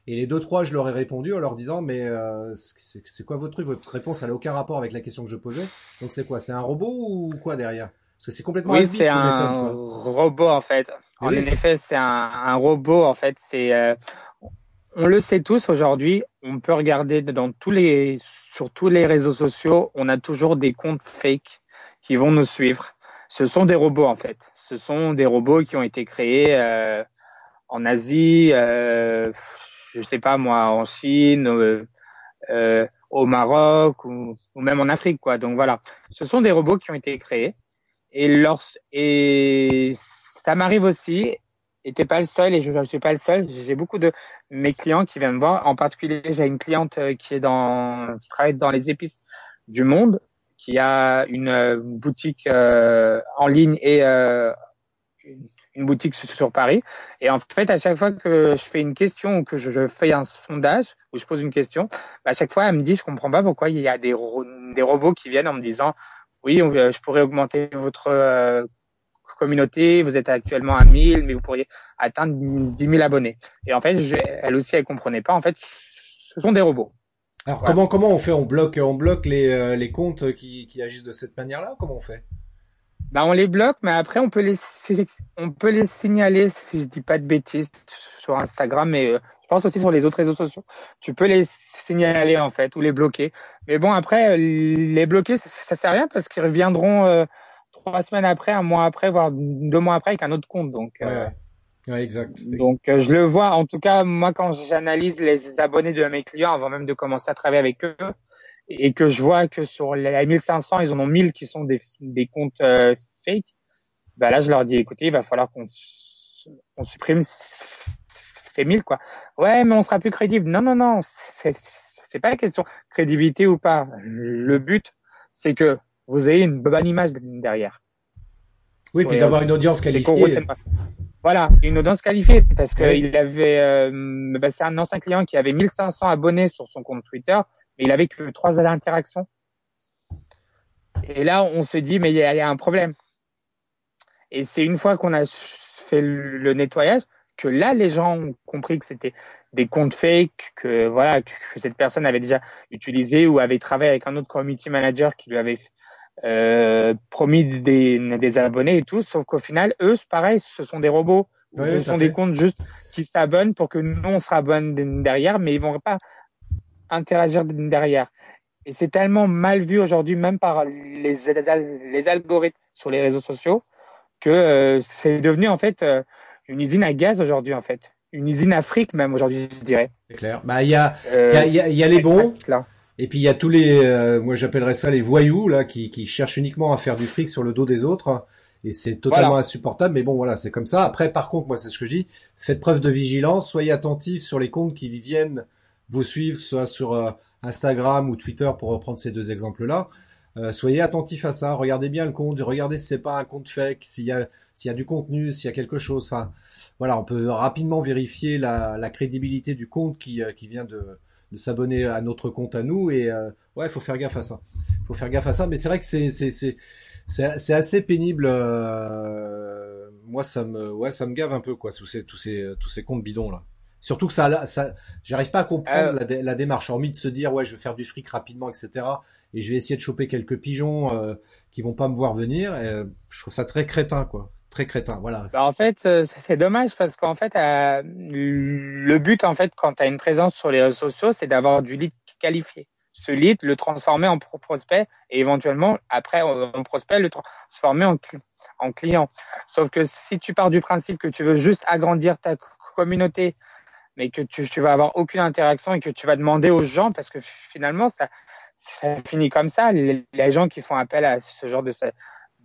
Et les deux trois, je leur ai répondu en leur disant mais c'est quoi votre truc? Votre réponse elle a aucun rapport avec la question que je posais. Donc c'est quoi? C'est un robot ou quoi derrière? Parce que c'est complètement Oui, c'est un robot en fait. En effet, c'est un, un, robot en fait. C'est euh, on le sait tous aujourd'hui. On peut regarder dans tous les sur tous les réseaux sociaux, on a toujours des comptes fake qui vont nous suivre. Ce sont des robots en fait. Ce sont des robots qui ont été créés euh, en Asie, euh, je sais pas moi, en Chine, euh, euh au Maroc ou, même en Afrique quoi. Donc voilà, ce sont des robots qui ont été créés et, ça m'arrive aussi, et t'es pas le seul, et je ne suis pas le seul. J'ai beaucoup de mes clients qui viennent me voir. En particulier, j'ai une cliente euh, qui est dans, travaille dans les épices du monde, qui a une boutique en ligne et euh, une boutique sur Paris. Et en fait, à chaque fois que je fais une question ou que je fais un sondage ou je pose une question, bah, à chaque fois, elle me dit, je comprends pas pourquoi il y a des, des robots qui viennent en me disant, oui, euh, je pourrais augmenter votre euh, communauté, vous êtes actuellement à 1000, mais vous pourriez atteindre 10 000 abonnés. Et en fait, elle aussi, elle comprenait pas. En fait, ce sont des robots. Alors comment comment on fait? On bloque on bloque les euh, les comptes qui qui agissent de cette manière-là? Comment on fait? Bah on les bloque, mais après on peut les on peut les signaler si je dis pas de bêtises sur Instagram, mais je pense aussi sur les autres réseaux sociaux. Tu peux les signaler en fait ou les bloquer. Mais bon après les bloquer ça, ça sert à rien parce qu'ils reviendront euh, trois semaines après, un mois après, voire deux mois après avec un autre compte. Donc euh, ouais, exact. Donc euh, je le vois. En tout cas moi quand j'analyse les abonnés de mes clients avant même de commencer à travailler avec eux et que je vois que sur les 1500 ils en ont 1000 qui sont des, des comptes fake. Bah là je leur dis écoutez il va falloir qu'on on supprime c'est 1000 quoi. Ouais, mais on sera plus crédible. Non, non, non, c'est pas la question crédibilité ou pas. Le but, c'est que vous ayez une bonne image derrière. Oui, puis d'avoir une audience qualifiée. Voilà, une audience qualifiée parce qu'il avait, euh, bah, c'est un ancien client qui avait 1500 abonnés sur son compte Twitter, mais il avait que trois interactions. Et là, on se dit, mais il y, a un problème. Et c'est une fois qu'on a fait le nettoyage que là, les gens ont compris que c'était des comptes fake, que voilà, que cette personne avait déjà utilisé ou avait travaillé avec un autre community manager qui lui avait euh, promis des, des abonnés et tout. Sauf qu'au final, eux, pareil, ce sont des robots. ce sont des comptes juste qui s'abonnent pour que nous on se rabonne derrière, mais ils vont pas interagir derrière. Et c'est tellement mal vu aujourd'hui, même par les, les algorithmes sur les réseaux sociaux, que euh, c'est devenu en fait euh, une usine à gaz aujourd'hui en fait, une usine Afrique même aujourd'hui je dirais. C'est clair. Bah il y a il y a, y a, les bons. Et puis il y a tous les, euh, moi j'appellerais ça les voyous là, qui, qui cherchent uniquement à faire du fric sur le dos des autres. Et c'est totalement insupportable. Mais bon voilà, c'est comme ça. Après par contre, moi c'est ce que je dis, faites preuve de vigilance, soyez attentifs sur les comptes qui viennent vous suivre, soit sur Instagram ou Twitter pour reprendre ces deux exemples-là. Euh, soyez attentifs à ça, regardez bien le compte, regardez si c'est pas un compte fake, s'il y a s'il y a du contenu, s'il y a quelque chose. Enfin, voilà, on peut rapidement vérifier la, la crédibilité du compte qui, euh, qui vient de, de s'abonner à notre compte à nous et euh, ouais, faut faire gaffe à ça. Faut faire gaffe à ça, mais c'est vrai que c'est c'est c'est c'est assez pénible. Euh, moi, ça me ouais, ça me gave un peu quoi, tous ces tous ces tous ces comptes bidons là. Surtout que ça, ça, j'arrive pas à comprendre euh. la, la, démarche. Hormis de se dire, ouais, je vais faire du fric rapidement, etc. Et je vais essayer de choper quelques pigeons euh, qui vont pas me voir venir. Et, je trouve ça très crétin, quoi. Très crétin, voilà. Bah en fait, euh, c'est dommage parce qu'en fait, euh, le but, en fait, quand tu as une présence sur les réseaux sociaux, c'est d'avoir du lead qualifié. Ce lead, le transformer en prospect et éventuellement, après, en prospect, le transformer en, en client. Sauf que si tu pars du principe que tu veux juste agrandir ta communauté mais que tu, tu vas avoir aucune interaction et que tu vas demander aux gens parce que finalement ça, ça finit comme ça. Les, gens qui font appel à ce genre de,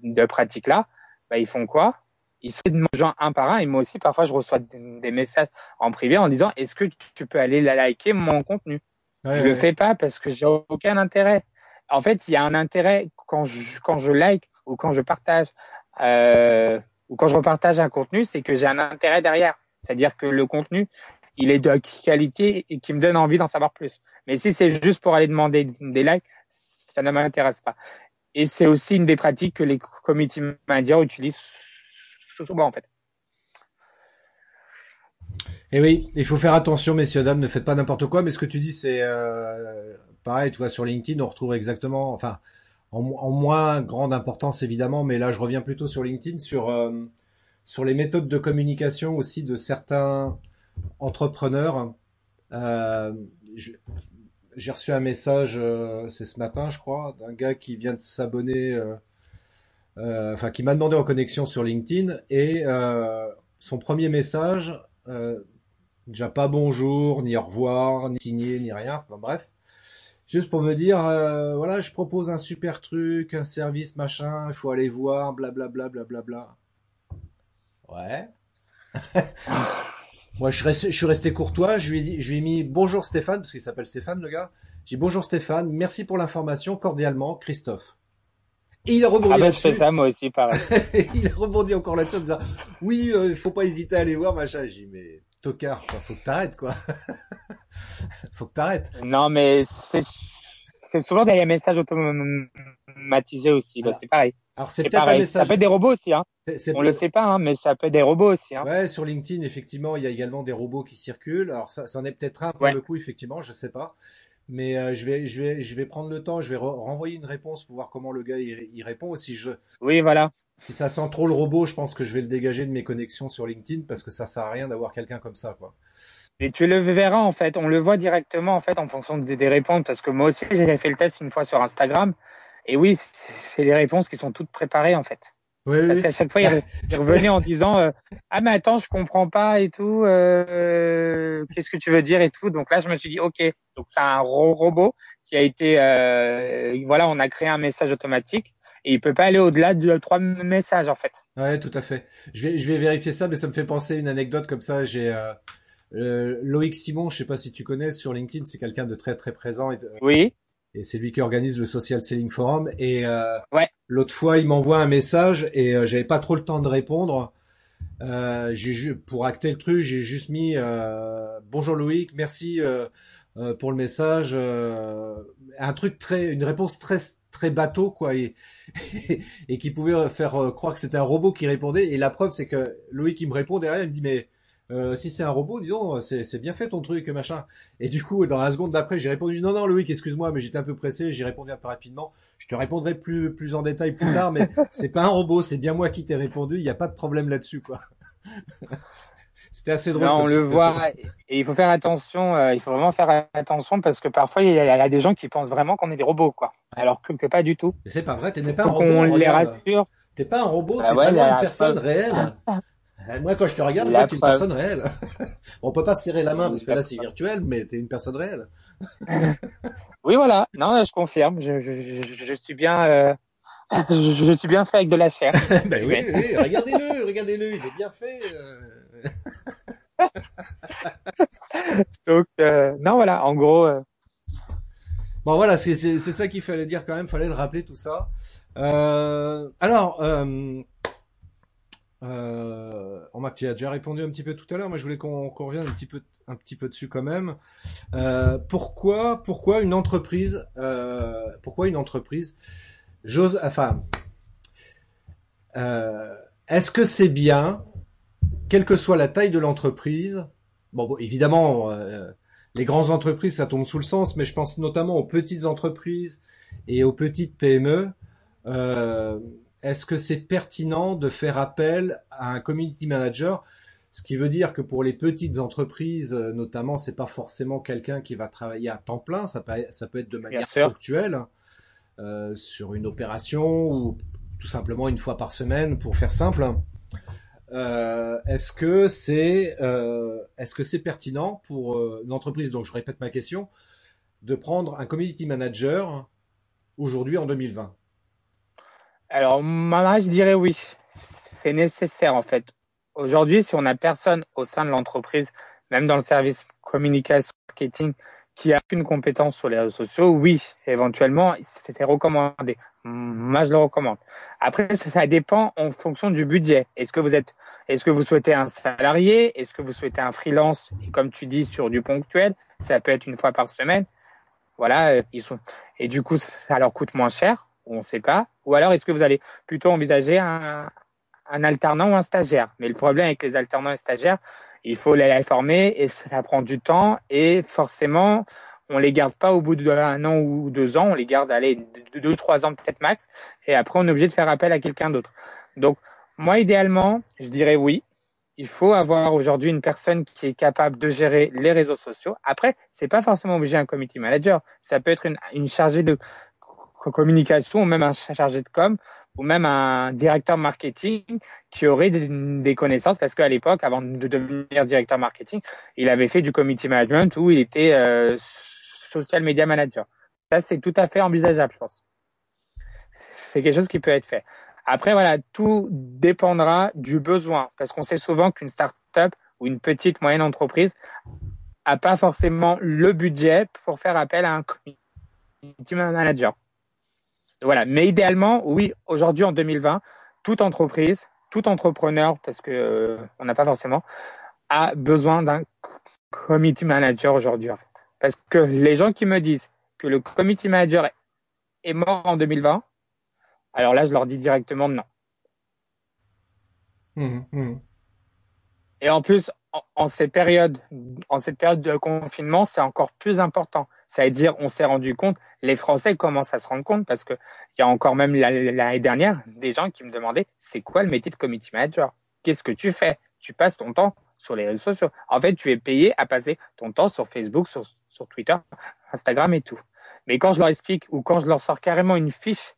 de pratique là, bah, ils font quoi? Ils se demandent gens un par un. Et moi aussi, parfois, je reçois des messages en privé en disant Est-ce que tu peux aller la liker mon contenu? Je le fais pas parce que j'ai aucun intérêt. En fait, il y a un intérêt quand je, quand je like ou quand je partage euh, ou quand je repartage un contenu, c'est que j'ai un intérêt derrière. C'est-à-dire que le contenu, il est de qualité et qui me donne envie d'en savoir plus. Mais si c'est juste pour aller demander des likes, ça ne m'intéresse pas. Et c'est aussi une des pratiques que les community managers utilisent souvent en fait. Et eh oui, il faut faire attention, messieurs dames, ne faites pas n'importe quoi. Mais ce que tu dis, c'est euh, pareil. Tu vois, sur LinkedIn, on retrouve exactement, enfin, en, moins grande importance évidemment, mais là, je reviens plutôt sur LinkedIn, sur euh, sur les méthodes de communication aussi de certains entrepreneur. Euh, j'ai reçu un message, euh, c'est ce matin, je crois, d'un gars qui vient de s'abonner, euh, enfin qui m'a demandé en connexion sur LinkedIn et son premier message, déjà pas bonjour, ni au revoir, ni signé, ni rien, enfin bref, juste pour me dire, voilà, je propose un super truc, un service machin, il faut aller voir, blablabla, blablabla. Ouais. Moi, je, je, suis resté courtois. Je lui ai dit, je lui ai mis bonjour Stéphane parce qu'il s'appelle Stéphane le gars. J'ai dit bonjour Stéphane, merci pour l'information, cordialement Christophe. Et il a rebondi ah ben, là-dessus. ça moi aussi, pareil. il a rebondi encore là-dessus en disant oui, euh, il faut pas hésiter à aller voir machin. J'ai dit mais tocard, quoi, faut que t'arrêtes quoi. faut que t'arrêtes. Non mais c'est c'est souvent des messages automatisés aussi. Bah, c'est pareil. Alors c'est peut-être un message. Ça peut être des robots aussi, hein. On le sait pas, hein, mais ça peut être des robots aussi. Hein. Ouais, sur LinkedIn, effectivement, il y a également des robots qui circulent. Alors ça, ça en est peut-être un pour le coup, effectivement, je sais pas. Mais euh, je vais, je vais, je vais prendre le temps. Je vais renvoyer une réponse pour voir comment le gars il, répond. Si je, oui, voilà. Si ça sent trop le robot, je pense que je vais le dégager de mes connexions sur LinkedIn parce que ça sert à rien d'avoir quelqu'un comme ça, quoi. Et tu le verras en fait, on le voit directement en fait en fonction des, des réponses parce que moi aussi j'ai fait le test une fois sur Instagram et oui c'est les réponses qui sont toutes préparées en fait. Oui, parce qu'à chaque fois il, revenait en disant euh, ah mais attends je comprends pas et tout euh, qu'est-ce que tu veux dire et tout? Donc là je me suis dit ok donc c'est un robot qui a été euh, voilà on a créé un message automatique et il peut pas aller au-delà de trois messages en fait. Ouais tout à fait. Je vais je vais vérifier ça mais ça me fait penser à une anecdote comme ça j'ai euh, euh, Loïc Simon, je sais pas si tu connais sur LinkedIn, c'est quelqu'un de très très présent. Et Oui. Et c'est lui qui organise le Social Selling Forum. Et euh, ouais. l'autre fois, il m'envoie un message et euh, j'avais pas trop le temps de répondre. Euh, j'ai pour acter le truc, j'ai juste mis euh, bonjour Loïc, merci euh, pour le message. un truc très, une réponse très très bateau quoi, et, et, qui pouvait faire croire que c'était un robot qui répondait. Et la preuve, c'est que Loïc il me répond derrière, il me dit mais euh, si c'est un robot, disons, c'est bien fait ton truc, machin. Et du coup, dans la seconde d'après, j'ai répondu non, non, Loïc, excuse-moi, mais j'étais un peu pressé, j'ai répondu un peu rapidement. Je te répondrai plus, plus en détail plus tard, mais c'est pas un robot, c'est bien moi qui t'ai répondu. Il n'y a pas de problème là-dessus, quoi. C'était assez drôle. on le voit, et il faut faire attention. Euh, il faut vraiment faire attention parce que parfois il y, a, des gens qui pensent vraiment qu'on est des robots, quoi. Alors que, pas du tout. Mais c'est pas vrai. T'es pas un robot. On les rassure. T'es pas un robot. Bah t'es vraiment une personne réelle. Euh, moi, quand je te regarde, je vois que une personne réelle. on peut pas se serrer la main parce que là, c'est virtuel, mais tu es une personne réelle. oui, voilà. Non, je confirme. Je, je, je, suis bien, euh... je, suis bien fait avec de la chair. ben oui, oui, regardez-le, regardez-le, il est bien fait. Euh. Donc, euh, non, voilà, en gros. Euh. Bon, voilà, c'est ça qu'il fallait dire quand même, fallait le rappeler tout ça. alors, euh, on m'a déjà répondu un petit peu tout à l'heure. Moi, je voulais qu'on revienne un petit peu, un petit peu dessus quand même. Euh, pourquoi, pourquoi une entreprise, euh, pourquoi une entreprise, j'ose, enfin, euh, est-ce que c'est bien, quelle que soit la taille de l'entreprise, bon, bon, évidemment, euh, les grandes entreprises, ça tombe sous le sens, mais je pense notamment aux petites entreprises et aux petites PME. Euh, est-ce que c'est pertinent de faire appel à un community manager? Ce qui veut dire que pour les petites entreprises, euh, notamment, c'est pas forcément quelqu'un qui va travailler à temps plein. Ça peut, ça peut être de manière ponctuelle euh, sur une opération ou tout simplement une fois par semaine, pour faire simple. Euh, est-ce que c'est euh, est-ce que c'est pertinent pour une entreprise? Donc je répète ma question de prendre un community manager aujourd'hui en 2020. Alors, moi, je dirais oui. C'est nécessaire, en fait. Aujourd'hui, si on n'a personne au sein de l'entreprise, même dans le service communication marketing, qui a une compétence sur les réseaux sociaux, oui, éventuellement, c'est recommandé. Moi, je le recommande. Après, ça dépend en fonction du budget. Est-ce que vous êtes, est-ce que vous souhaitez un salarié? Est-ce que vous souhaitez un freelance? Et comme tu dis, sur du ponctuel, ça peut être une fois par semaine. Voilà, euh, ils sont, et du coup, ça leur coûte moins cher on ne sait pas. Ou alors, est-ce que vous allez plutôt envisager un, alternant ou un stagiaire? Mais le problème avec les alternants et stagiaires, il faut les former et ça prend du temps et forcément, on les garde pas au bout d'un an ou deux ans, on les garde allez deux, trois ans peut-être max et après on est obligé de faire appel à quelqu'un d'autre. Donc moi idéalement, je dirais oui. Il faut avoir aujourd'hui une personne qui est capable de gérer les réseaux sociaux. Après, c'est pas forcément obligé un community manager. Ça peut être une chargée de communication ou même un chargé de com ou même un directeur marketing qui aurait des, connaissances parce qu'à l'époque, avant de devenir directeur marketing, il avait fait du community management où il était euh, social media manager. Ça, c'est tout à fait envisageable, je pense. C'est quelque chose qui peut être fait. Après, voilà, tout dépendra du besoin parce qu'on sait souvent qu'une start-up ou une petite moyenne entreprise a pas forcément le budget pour faire appel à un community manager. Voilà. Mais idéalement, oui, aujourd'hui en 2020, toute entreprise, tout entrepreneur, parce que euh, on n'a pas forcément, a besoin d'un committee manager aujourd'hui, en fait. Parce que les gens qui me disent que le committee manager est mort en 2020, alors là, je leur dis directement non. Mmh, mmh. Et en plus, en, ces périodes, en cette période de confinement, c'est encore plus important. Ça veut dire, on s'est rendu compte, les Français commencent à se rendre compte parce que il y a encore même l'année dernière des gens qui me demandaient, c'est quoi le métier de committee manager? Qu'est-ce que tu fais? Tu passes ton temps sur les réseaux sociaux. En fait, tu es payé à passer ton temps sur Facebook, sur, sur Twitter, Instagram et tout. Mais quand je leur explique ou quand je leur sors carrément une fiche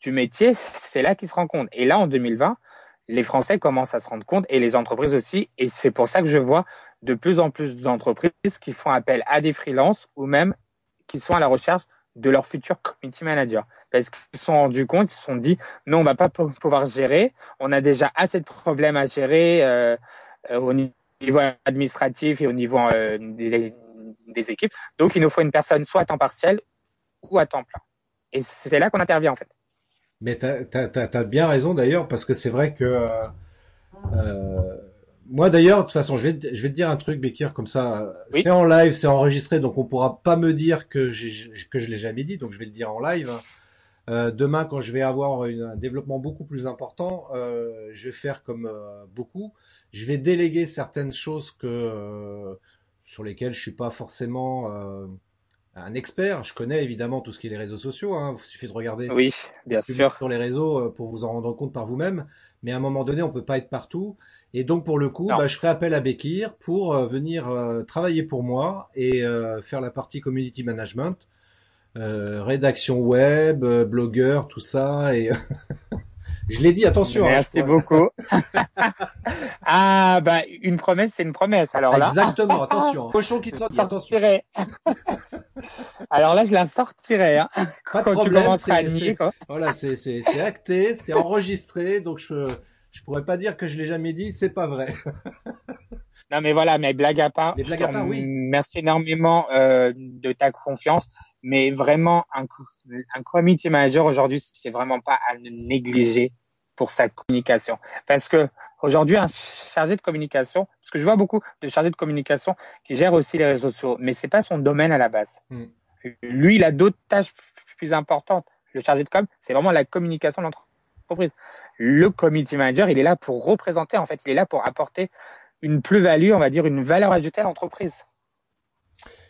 du métier, c'est là qu'ils se rendent compte. Et là, en 2020, les Français commencent à se rendre compte et les entreprises aussi. Et c'est pour ça que je vois de plus en plus d'entreprises qui font appel à des freelances ou même qui sont à la recherche de leur futur community manager. Parce qu'ils se sont rendus compte, ils se sont dit, non, on va pas pouvoir gérer. On a déjà assez de problèmes à gérer euh, euh, au niveau administratif et au niveau euh, des, des, équipes. Donc, il nous faut une personne soit à temps partiel ou à temps plein. Et c'est là qu'on intervient en fait. Mais tu as, bien raison d'ailleurs, parce que c'est vrai que euh, euh, moi d'ailleurs, de toute façon, je vais, te, je vais te dire un truc, Bekir, comme ça. C'est en live, c'est enregistré, donc on pourra pas me dire que, que je l'ai jamais dit, donc je vais le dire en live. Euh, demain, quand je vais avoir un développement beaucoup plus important, euh, je vais faire comme euh, beaucoup. Je vais déléguer certaines choses que euh, sur lesquelles je suis pas forcément un expert. Je connais évidemment tout ce qui est les réseaux sociaux. Hein. Il suffit de regarder. Oui, bien sûr. Sur les réseaux euh, pour vous en rendre compte par vous-même. Mais à un moment donné, on peut pas être partout. Et donc pour le coup, bah, je ferai appel à Bekir pour euh, venir euh, travailler pour moi et faire la partie community management, rédaction web, blogueur, tout ça. Et Je l'ai dit, attention. Hein, Merci beaucoup. ah, bah, une promesse, c'est une promesse. Alors là. Exactement, attention. Cochon qui saute, attention. Alors là, je la sortirai. Hein, Pas de problème. Tu Voilà, c'est, c'est, c'est acté, c'est enregistré, donc je, je pourrais pas dire que je l'ai jamais dit, c'est pas vrai. non, mais voilà, mais blague à part. blagues à part, oui. Merci énormément euh, de ta confiance, mais vraiment un, un community manager aujourd'hui, c'est vraiment pas à négliger pour sa communication. Parce que aujourd'hui, un chargé de communication, parce que je vois beaucoup de chargés de communication qui gèrent aussi les réseaux sociaux, mais c'est pas son domaine à la base. Mm. Lui, il a d'autres tâches plus importantes. Le chargé de com, c'est vraiment la communication de l'entreprise. Le community manager, il est là pour représenter, en fait, il est là pour apporter une plus-value, on va dire une valeur ajoutée à l'entreprise.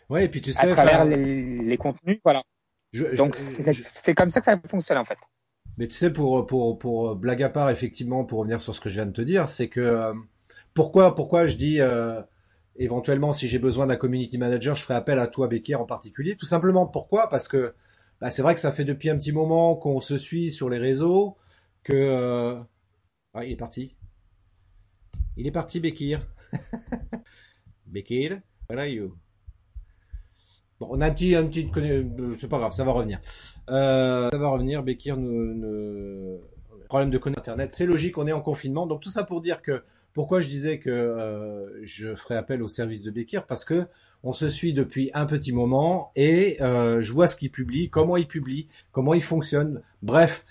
Ouais, et puis tu sais, à travers les, contenus, voilà. Donc c'est comme ça que ça fonctionne en fait. Mais tu sais, pour, pour, pour blague à part, effectivement, pour revenir sur ce que je viens de te dire, c'est que euh, pourquoi, pourquoi je dis euh, éventuellement si j'ai besoin d'un community manager, je ferai appel à toi, Becky, en particulier? Tout simplement, pourquoi? Parce que bah, c'est vrai que ça fait depuis un petit moment qu'on se suit sur les réseaux, que euh... ah, il est parti. Il est parti, Bekir. Bekir, where are you? Bon, on a un petit, un petit, euh, c'est pas grave, ça va revenir. Euh, ça va revenir. Bekir, nous, problème de connexion internet. C'est logique, on est en confinement. Donc tout ça pour dire que pourquoi je disais que euh, je ferai appel au service de Bekir parce que on se suit depuis un petit moment et je vois ce qu'il publie, comment il publie, comment il fonctionne. Bref,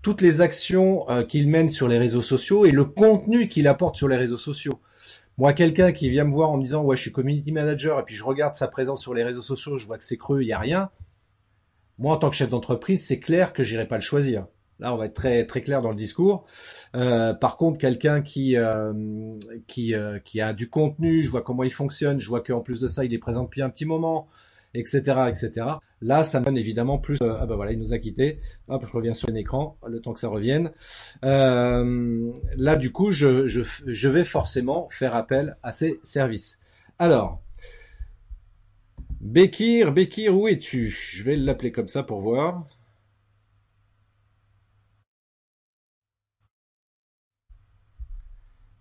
toutes les actions qu'il mène sur les réseaux sociaux et le contenu qu'il apporte sur les réseaux sociaux. Moi, quelqu'un qui vient me voir en me disant ouais, je suis community manager et puis je regarde sa présence sur les réseaux sociaux, je vois que c'est creux, il y a rien. Moi, en tant que chef d'entreprise, c'est clair que j'irai pas le choisir. Là, on va être très très clair dans le discours. Euh, par contre, quelqu'un qui euh, qui euh, qui a du contenu, je vois comment il fonctionne, je vois qu'en plus de ça, il est présent depuis un petit moment, etc., etc. Là, ça me donne évidemment plus. Euh, ah ben voilà, il nous a quitté. Hop, je reviens sur l'écran, le temps que ça revienne. Euh, là, du coup, je, je, je vais forcément faire appel à ces services. Alors, Bekir, Bekir, où es-tu? Je vais l'appeler comme ça pour voir.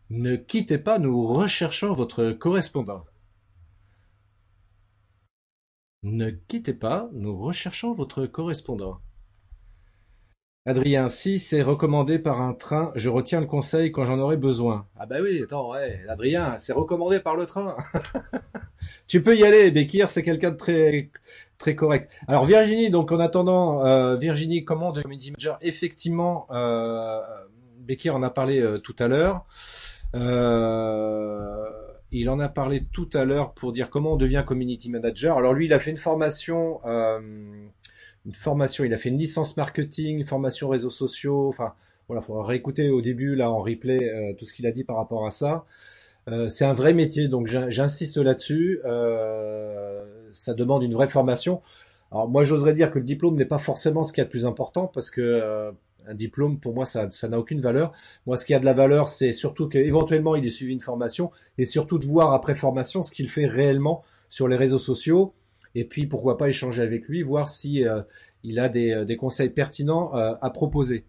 Ne quittez pas, nous recherchons votre correspondant. Ne quittez pas, nous recherchons votre correspondant. Adrien, si c'est recommandé par un train, je retiens le conseil quand j'en aurai besoin. Ah bah oui, attends, ouais, Adrien, c'est recommandé par le train. tu peux y aller, Bekir, c'est quelqu'un de très très correct. Alors Virginie, donc en attendant, euh, Virginie commande Community Manager? Effectivement, euh, Bekir en a parlé euh, tout à l'heure. Euh, il en a parlé tout à l'heure pour dire comment on devient community manager. Alors lui, il a fait une formation, euh, une formation, il a fait une licence marketing, une formation réseaux sociaux. Enfin, voilà, faut réécouter au début là en replay euh, tout ce qu'il a dit par rapport à ça. Euh, c'est un vrai métier, donc j'insiste là-dessus. Euh, ça demande une vraie formation. Alors moi, j'oserais dire que le diplôme n'est pas forcément ce qui est le plus important parce que euh, un diplôme, pour moi, ça, n'a aucune valeur. Moi, ce qui a de la valeur, c'est surtout qu'éventuellement, il ait suivi une formation et surtout de voir après formation ce qu'il fait réellement sur les réseaux sociaux. Et puis, pourquoi pas échanger avec lui, voir si euh, il a des, euh, conseils pertinents euh, à proposer.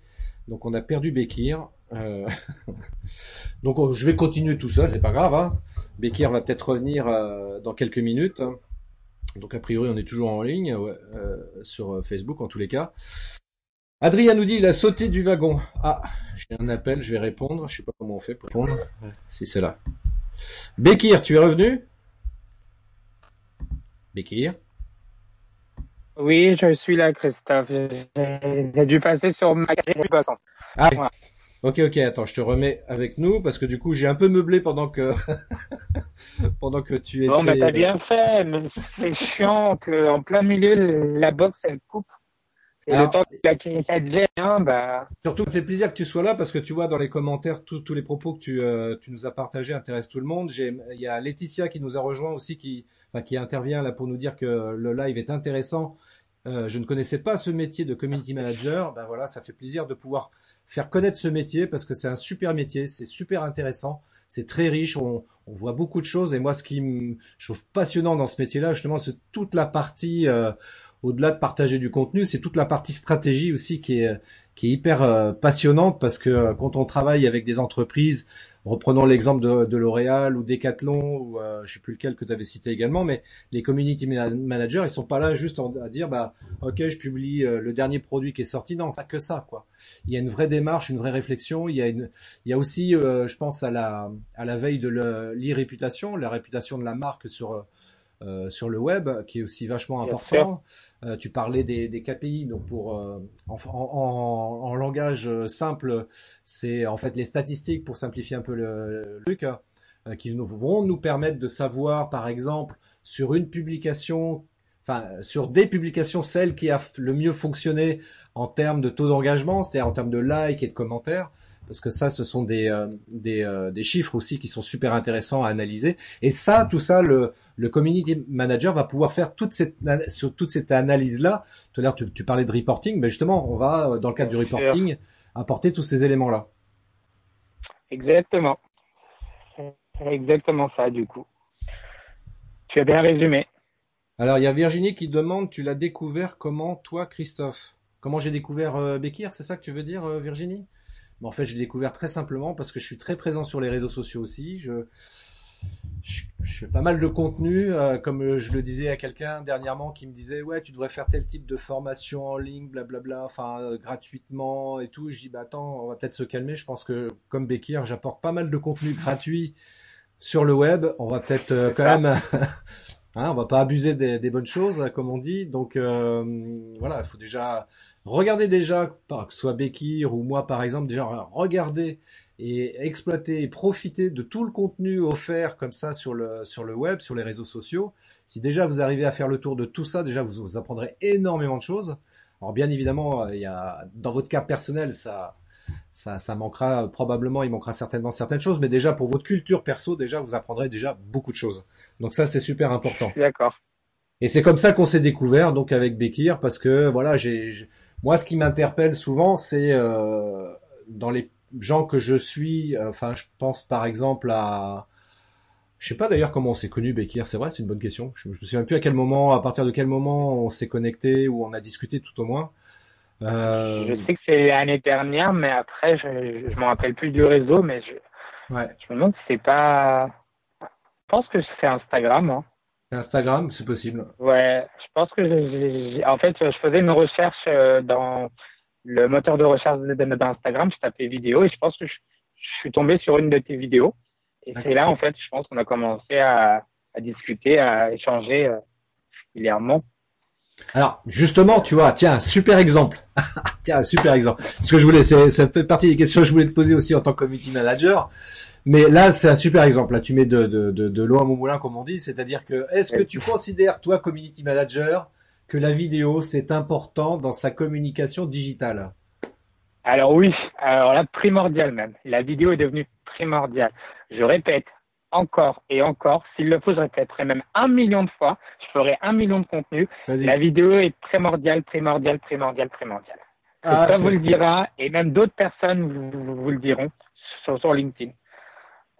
Donc, on a perdu Bekir. Donc, je vais continuer tout seul, c'est pas grave. Hein. Bekir va peut-être revenir dans quelques minutes. Donc, a priori, on est toujours en ligne sur Facebook, en tous les cas. Adrien nous dit il a sauté du wagon. Ah, j'ai un appel, je vais répondre. Je sais pas comment on fait pour répondre. Si c'est là. Bekir, tu es revenu? Bekir? Oui, je suis là, Christophe. J'ai dû passer sur ma poisson. Ah, ok, ok. Attends, je te remets avec nous parce que du coup, j'ai un peu meublé pendant que pendant que tu étais. Bon, bah t'as bien fait, mais c'est chiant que en plein milieu la box elle coupe. Et le temps qu'il a bah. Surtout, ça fait plaisir que tu sois là parce que tu vois dans les commentaires tous tous les propos que tu euh, tu nous as partagés intéressent tout le monde. Il y a Laetitia qui nous a rejoint aussi qui enfin qui intervient là pour nous dire que le live est intéressant. Euh, je ne connaissais pas ce métier de community manager. Ben voilà, ça fait plaisir de pouvoir faire connaître ce métier parce que c'est un super métier, c'est super intéressant, c'est très riche, on, on, voit beaucoup de choses. Et moi, ce qui me je trouve passionnant dans ce métier-là, justement, c'est toute la partie euh, au-delà de partager du contenu, c'est toute la partie stratégie aussi qui est hyper euh, passionnante parce que euh, quand on travaille avec des entreprises, reprenons l'exemple de, L'Oréal ou Decathlon ou euh, je sais plus lequel que tu avais cité également, mais les community managers, ils sont pas là juste à dire bah ok je publie euh, le dernier produit qui est sorti, non, pas que ça quoi. Il y a une vraie démarche, une vraie réflexion, il y a aussi, je pense à la veille de l'e-réputation, la réputation de la marque sur euh, sur le web, qui est aussi vachement important. Euh, tu parlais des, des, KPI, donc pour euh, en, en, en, langage simple, c'est en fait les statistiques pour simplifier un peu le, truc, qui nous, vont nous permettre de savoir, par exemple, sur une publication enfin sur des publications celle qui a le mieux fonctionné en termes de taux d'engagement, c'est-à-dire en termes de likes et de commentaires, parce que ça, ce sont des des, des, chiffres aussi qui sont super intéressants à analyser. Et ça, tout ça, le le community manager va pouvoir faire toute cette sur toute cette analyse là. Tout à l'heure tu, tu, parlais de reporting, mais justement on va dans le cadre du reporting apporter tous ces éléments là. Exactement. C'est exactement ça du coup. Tu as bien résumé. Alors il y a Virginie qui demande, tu l'as découvert comment toi Christophe? Comment j'ai découvert euh, Bekir, c'est ça que tu veux dire euh, Virginie En fait, j'ai découvert très simplement parce que je suis très présent sur les réseaux sociaux aussi. Je je, fais pas mal de contenu, euh, comme je le disais à quelqu'un dernièrement qui me disait ouais tu devrais faire tel type de formation en ligne, blablabla, enfin euh, gratuitement et tout. Je dis bah attends, on va peut-être se calmer. Je pense que comme Bekir, j'apporte pas mal de contenu gratuit sur le web. On va peut-être euh, quand même, hein, on va pas abuser des, des, bonnes choses comme on dit. Donc voilà, il faut déjà regarder déjà, que ce soit Bekir ou moi par exemple, déjà regarder et exploiter et profiter de tout le contenu offert comme ça sur le sur le web, sur les réseaux sociaux. Si déjà vous arrivez à faire le tour de tout ça, déjà vous, vous apprendrez énormément de choses. Alors bien évidemment, il y a dans votre cas personnel, ça ça, ça manquera probablement, il manquera certainement certaines choses, mais déjà pour votre culture perso, déjà vous apprendrez déjà beaucoup de choses. Donc ça c'est super important. D'accord. Et c'est comme ça qu'on s'est découvert donc avec Bekir parce que voilà, j'ai moi ce qui m'interpelle souvent c'est euh, dans les gens que je suis, euh, enfin, je pense par exemple à, je sais pas d'ailleurs comment on s'est connu Bekir, c'est vrai, c'est une bonne question. Je, je me souviens plus à quel moment, à partir de quel moment on s'est connecté ou on a discuté tout au moins. Euh... Je sais que c'est l'année dernière, mais après, je, je me rappelle plus du réseau, mais je, ouais. je me demande si c'est pas. Je pense que c'est Instagram. Hein. Instagram, c'est possible. Ouais, je pense que j'ai, en fait, je faisais une recherche euh, dans le moteur de recherche d'Instagram, je tapais vidéo et je pense que je, suis tombé sur une de tes vidéos. Et c'est là, en fait, je pense qu'on a commencé à, à, discuter, à échanger euh, régulièrement. Alors, justement, tu vois, tiens, super exemple. tiens, super exemple. Parce que je voulais, ça fait partie des questions que je voulais te poser aussi en tant que community manager. Mais là, c'est un super exemple. Là, tu mets de, de, de, de l'eau à mon moulin, comme on dit. C'est-à-dire que, est-ce que tu considères, toi, community manager, que la vidéo, c'est important dans sa communication digitale? Alors oui, alors là, primordial même. La vidéo est devenue primordiale. Je répète encore et encore, s'il le faut, je répéterai même un million de fois, je ferai un million de contenus. La vidéo est primordiale, primordiale, primordiale, primordiale. Ah, ça vous le dira, et même d'autres personnes vous, le diront sur, sur, LinkedIn.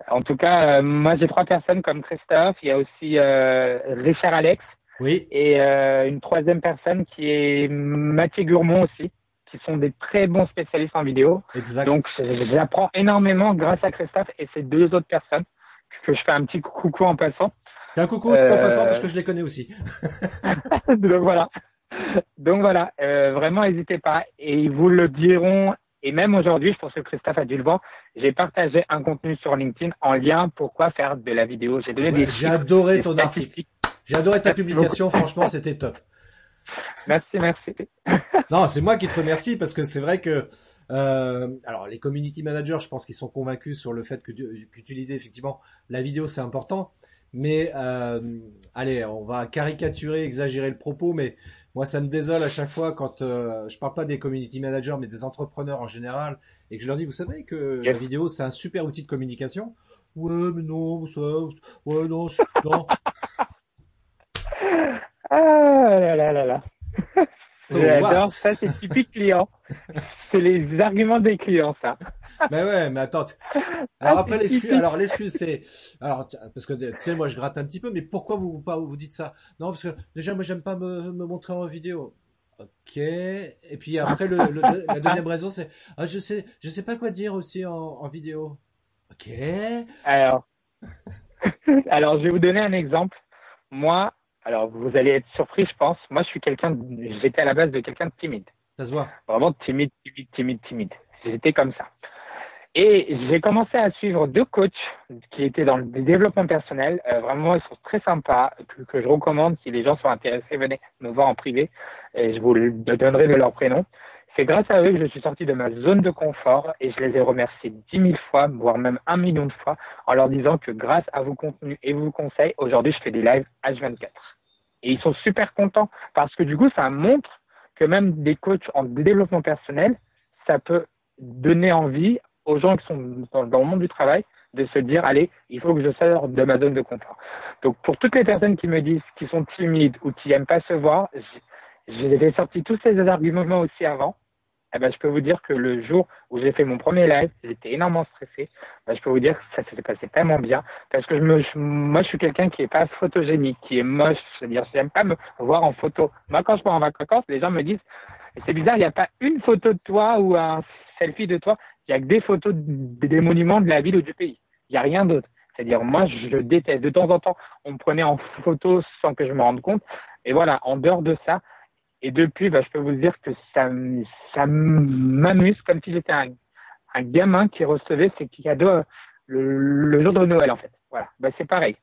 En tout cas, euh, moi j'ai trois personnes comme Christophe, il y a aussi euh, Richard Alex, oui. Et euh, une troisième personne qui est Mathieu Gourmont aussi, qui sont des très bons spécialistes en vidéo. Exact. Donc j'apprends énormément grâce à Christophe et ces deux autres personnes que je fais un petit coucou en passant. Un coucou en passant parce que je les connais aussi. Donc voilà. Donc voilà, euh, vraiment n'hésitez pas et ils vous le diront. Et même aujourd'hui, je pense que Christophe a dû le voir, j'ai partagé un contenu sur LinkedIn en lien pourquoi faire de la vidéo. J'ai donné des J'ai adoré ton article. J'ai adoré ta publication, franchement, c'était top. Merci, merci. non, c'est moi qui te remercie parce que c'est vrai que euh, alors les community managers, je pense qu'ils sont convaincus sur le fait que qu'utiliser effectivement la vidéo c'est important. Mais euh, allez, on va caricaturer, exagérer le propos, mais moi ça me désole à chaque fois quand euh, je parle pas des community managers, mais des entrepreneurs en général, et que je leur dis, vous savez que la vidéo c'est un super outil de communication? Ouais, mais non, ça, ouais, non, non. ah là là là là. J'adore ça, c'est typique client. c'est les arguments des clients, ça. mais ouais, mais attends. Alors après l'excuse, alors l'excuse c'est, alors parce que tu sais moi je gratte un petit peu, mais pourquoi vous pas vous dites ça? Non parce que déjà moi j'aime pas me, me montrer en vidéo. Ok. Et puis après le, la deuxième raison c'est, ah, je sais je sais pas quoi dire aussi en, en vidéo. Ok. Alors, alors je vais vous donner un exemple. Moi, alors, vous allez être surpris, je pense. Moi, je suis quelqu'un, j'étais à la base de quelqu'un de timide. Ça se voit. Vraiment timide, timide, timide, timide. J'étais comme ça. Et j'ai commencé à suivre deux coachs qui étaient dans le développement personnel. Euh, vraiment, ils sont très sympas, que, je recommande. Si les gens sont intéressés, venez me voir en privé et je vous donnerai de leur prénom. C'est grâce à eux que je suis sorti de ma zone de confort et je les ai remerciés dix mille fois, voire même un million de fois, en leur disant que grâce à vos contenus et vos conseils, aujourd'hui, je fais des lives H24. Et ils sont super contents parce que du coup, ça montre que même des coachs en développement personnel, ça peut donner envie aux gens qui sont dans, le monde du travail de se dire, allez, il faut que je sorte de ma zone de confort. Donc, pour toutes les personnes qui me disent qu'ils sont timides ou qui n'aiment pas se voir, j'ai sorti tous ces arguments aussi avant eh ben, je peux vous dire que le jour où j'ai fait mon premier live, j'étais énormément stressé. Ben, je peux vous dire que ça s'est passé tellement bien parce que je me, moi, je suis quelqu'un qui est pas photogénique, qui est moche. C'est-à-dire, j'aime pas me voir en photo. Moi, quand je pars en vacances, les gens me disent, c'est bizarre, il n'y a pas une photo de toi ou un selfie de toi. Il y a que des photos des monuments de la ville ou du pays. Il n'y a rien d'autre. C'est-à-dire, moi, je déteste. De temps en temps, on me prenait en photo sans que je me rende compte. Et voilà, en dehors de ça, et depuis, bah, je peux vous dire que ça, ça m'amuse comme si j'étais un, un, gamin qui recevait ses cadeaux euh, le, le, jour de Noël, en fait. Voilà, bah, c'est pareil.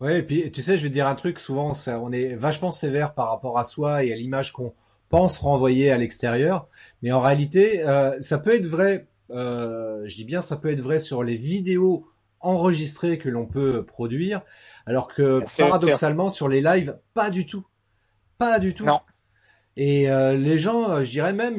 Ouais, et puis tu sais, je vais te dire un truc. Souvent, ça, on est vachement sévère par rapport à soi et à l'image qu'on pense renvoyer à l'extérieur. Mais en réalité, euh, ça peut être vrai. Euh, je dis bien, ça peut être vrai sur les vidéos enregistrées que l'on peut produire, alors que paradoxalement sur les lives, pas du tout, pas du tout. Non. Et euh, les gens, euh, je dirais même,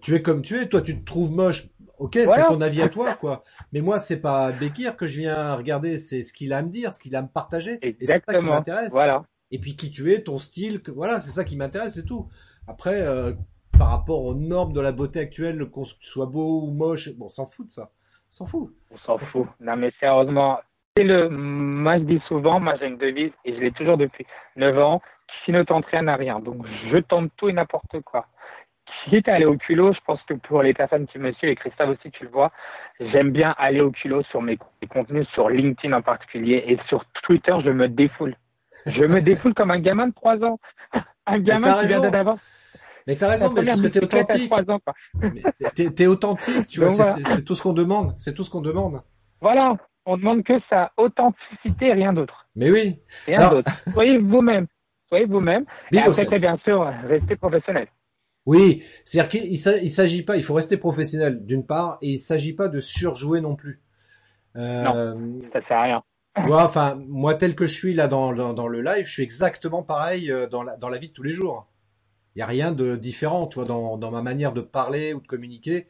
tu es comme tu es. Toi, tu te trouves moche. Ok, c'est ton avis à toi, quoi. Mais moi, c'est pas Bekir que je viens regarder, c'est ce qu'il a à me dire, ce qu'il a à me partager. Exactement. Et c'est ça qui m'intéresse. Voilà. Et puis qui tu es, ton style, que, voilà, c'est ça qui m'intéresse, c'est tout. Après, euh, par rapport aux normes de la beauté actuelle, qu'on soit beau ou moche, bon, on s'en fout de ça. S'en fout. On s'en fout. Non, mais sérieusement, c'est le, moi je dis souvent, moi j'ai une devise et je l'ai toujours depuis 9 ans, qui ne t'entraîne à rien. Donc, je tente tout et n'importe quoi. Quitte à aller au culot, je pense que pour les personnes qui me suivent, et Christophe aussi, tu le vois, j'aime bien aller au culot sur mes contenus, sur LinkedIn en particulier, et sur Twitter, je me défoule. Je me défoule comme un gamin de 3 ans. Un gamin qui vient d'avant. Mais t'as raison, mais parce que t'es authentique. T'es authentique, tu vois, c'est tout ce qu'on demande. C'est tout ce qu'on demande. Voilà. On demande que sa authenticité, rien d'autre. Mais oui. Rien d'autre. Soyez vous-même soyez vous-même. Et après, bien sûr, restez professionnel. Oui, c'est-à-dire qu'il il s'agit pas, il faut rester professionnel d'une part, et il s'agit pas de surjouer non plus. Euh, non, ça sert à rien. Moi, enfin, moi tel que je suis là dans, dans, le live, je suis exactement pareil euh, dans la, dans la vie de tous les jours. Il y a rien de différent, tu vois, dans, dans ma manière de parler ou de communiquer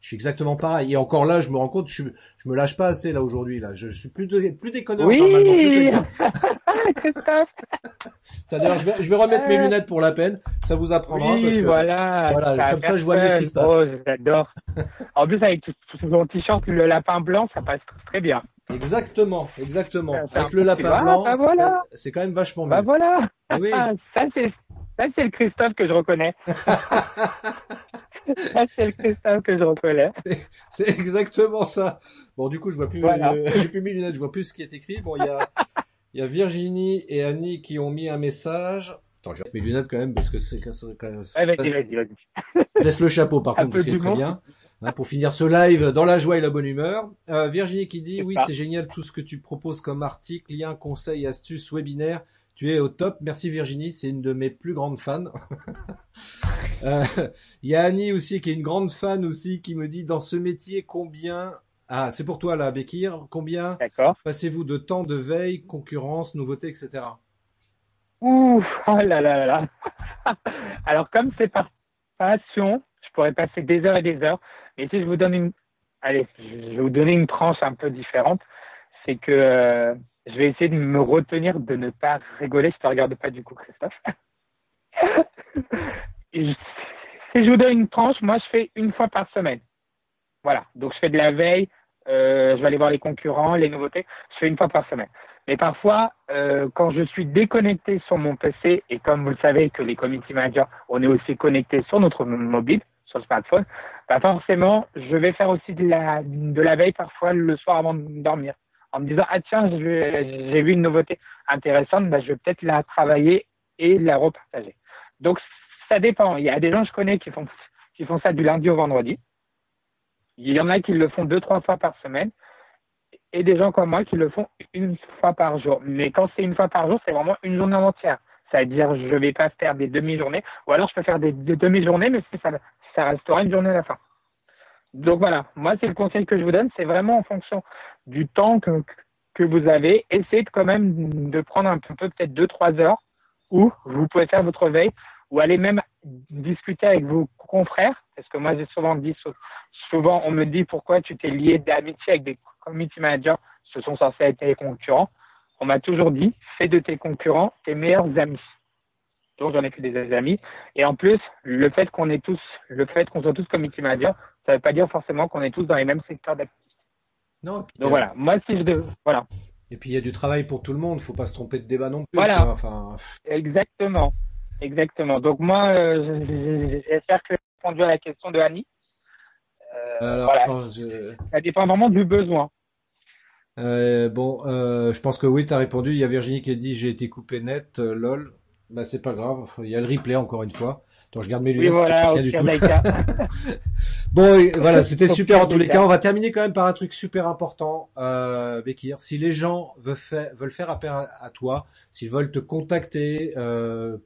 je suis exactement pareil. Et encore là, je me rends compte, je, je me lâche pas assez là aujourd'hui. Là, je, suis plus de, plus déconneur oui. D'ailleurs, je vais, je vais remettre mes lunettes pour la peine. Ça vous apprendra. Oui, parce que, voilà. Voilà, comme ça, je vois mieux ce qui se passe. Oh, j'adore. en plus, avec tout, ton t-shirt, le lapin blanc, ça passe très bien. Exactement, exactement. Avec le lapin blanc, bah voilà. c'est quand même vachement bah mieux. Bah voilà. Oui. ça c'est ça c'est le Christophe que je reconnais. c'est le cristal que je reconnais. C'est exactement ça. Bon, du coup, je vois plus, euh, j'ai plus mes lunettes, je vois plus ce qui est écrit. Bon, il y a, il y a Virginie et Annie qui ont mis un message. Attends, j'ai mes lunettes quand même parce que c'est quand même. vas-y, vas-y, vas-y. Laisse le chapeau par contre, c'est très bien. Hein, pour finir ce live dans la joie et la bonne humeur. Euh, Virginie qui dit oui, c'est génial tout ce que tu proposes comme article, lien, conseils, astuces, webinaire Tu es au top. Merci Virginie, c'est une de mes plus grandes fans. Euh, il y a Annie aussi qui est une grande fan aussi qui me dit dans ce métier combien ah c'est pour toi là Bekir combien passez-vous de temps de veille concurrence nouveauté etc. Ouh oh là là là alors comme c'est par passion je pourrais passer des heures et des heures mais si je vous donne une allez je vais vous donner une tranche un peu différente c'est que euh, je vais essayer de me retenir de ne pas rigoler. Je te regarde pas du coup, Christophe. si je vous donne une tranche, moi je fais une fois par semaine. Voilà. Donc je fais de la veille, euh, je vais aller voir les concurrents, les nouveautés. Je fais une fois par semaine. Mais parfois, euh, quand je suis déconnecté sur mon PC, et comme vous le savez que les community managers, on est aussi connecté sur notre mobile, sur le smartphone, bah forcément, je vais faire aussi de la, de la veille parfois le soir avant de dormir en me disant ah tiens j'ai vu une nouveauté intéressante, bah, je vais peut-être la travailler et la repartager. Donc ça dépend. Il y a des gens que je connais qui font qui font ça du lundi au vendredi. Il y en a qui le font deux trois fois par semaine et des gens comme moi qui le font une fois par jour. Mais quand c'est une fois par jour, c'est vraiment une journée entière. C'est-à-dire, je vais pas faire des demi-journées, ou alors je peux faire des, demi-journées, mais ça, ça restera une journée à la fin. Donc voilà, moi c'est le conseil que je vous donne, c'est vraiment en fonction du temps que, que vous avez, essayez quand même de prendre un peu peut-être deux trois heures où vous pouvez faire votre veille ou aller même discuter avec vos confrères, parce que moi j'ai souvent dit, souvent on me dit pourquoi tu t'es lié d'amitié avec des community managers, ce sont censés être tes concurrents. On m'a toujours dit, fais de tes concurrents tes meilleurs amis. Donc j'en ai fait des amis. Et en plus, le fait qu'on est tous, le fait qu'on soit tous community managers, ça ne veut pas dire forcément qu'on est tous dans les mêmes secteurs d'activité. Non. Donc voilà, moi si je devais, voilà. Et puis il y a du travail pour tout le monde, faut pas se tromper de débat non plus. Voilà. Enfin... Exactement, exactement. Donc moi, euh, j'espère que j'ai répondu à la question de Annie. Euh, voilà. Ça dépend vraiment du besoin. Euh, bon, euh, je pense que oui, tu as répondu. Il y a Virginie qui a dit j'ai été coupé net, lol. Bah c'est pas grave, il y a le replay encore une fois. Attends, je garde mes lunettes. Oui, voilà, au du tout. bon, voilà, c'était super en tous les cas. On va terminer quand même par un truc super important, euh, Bekir. Si les gens veulent faire, veulent faire appel à, toi, s'ils veulent te contacter, euh,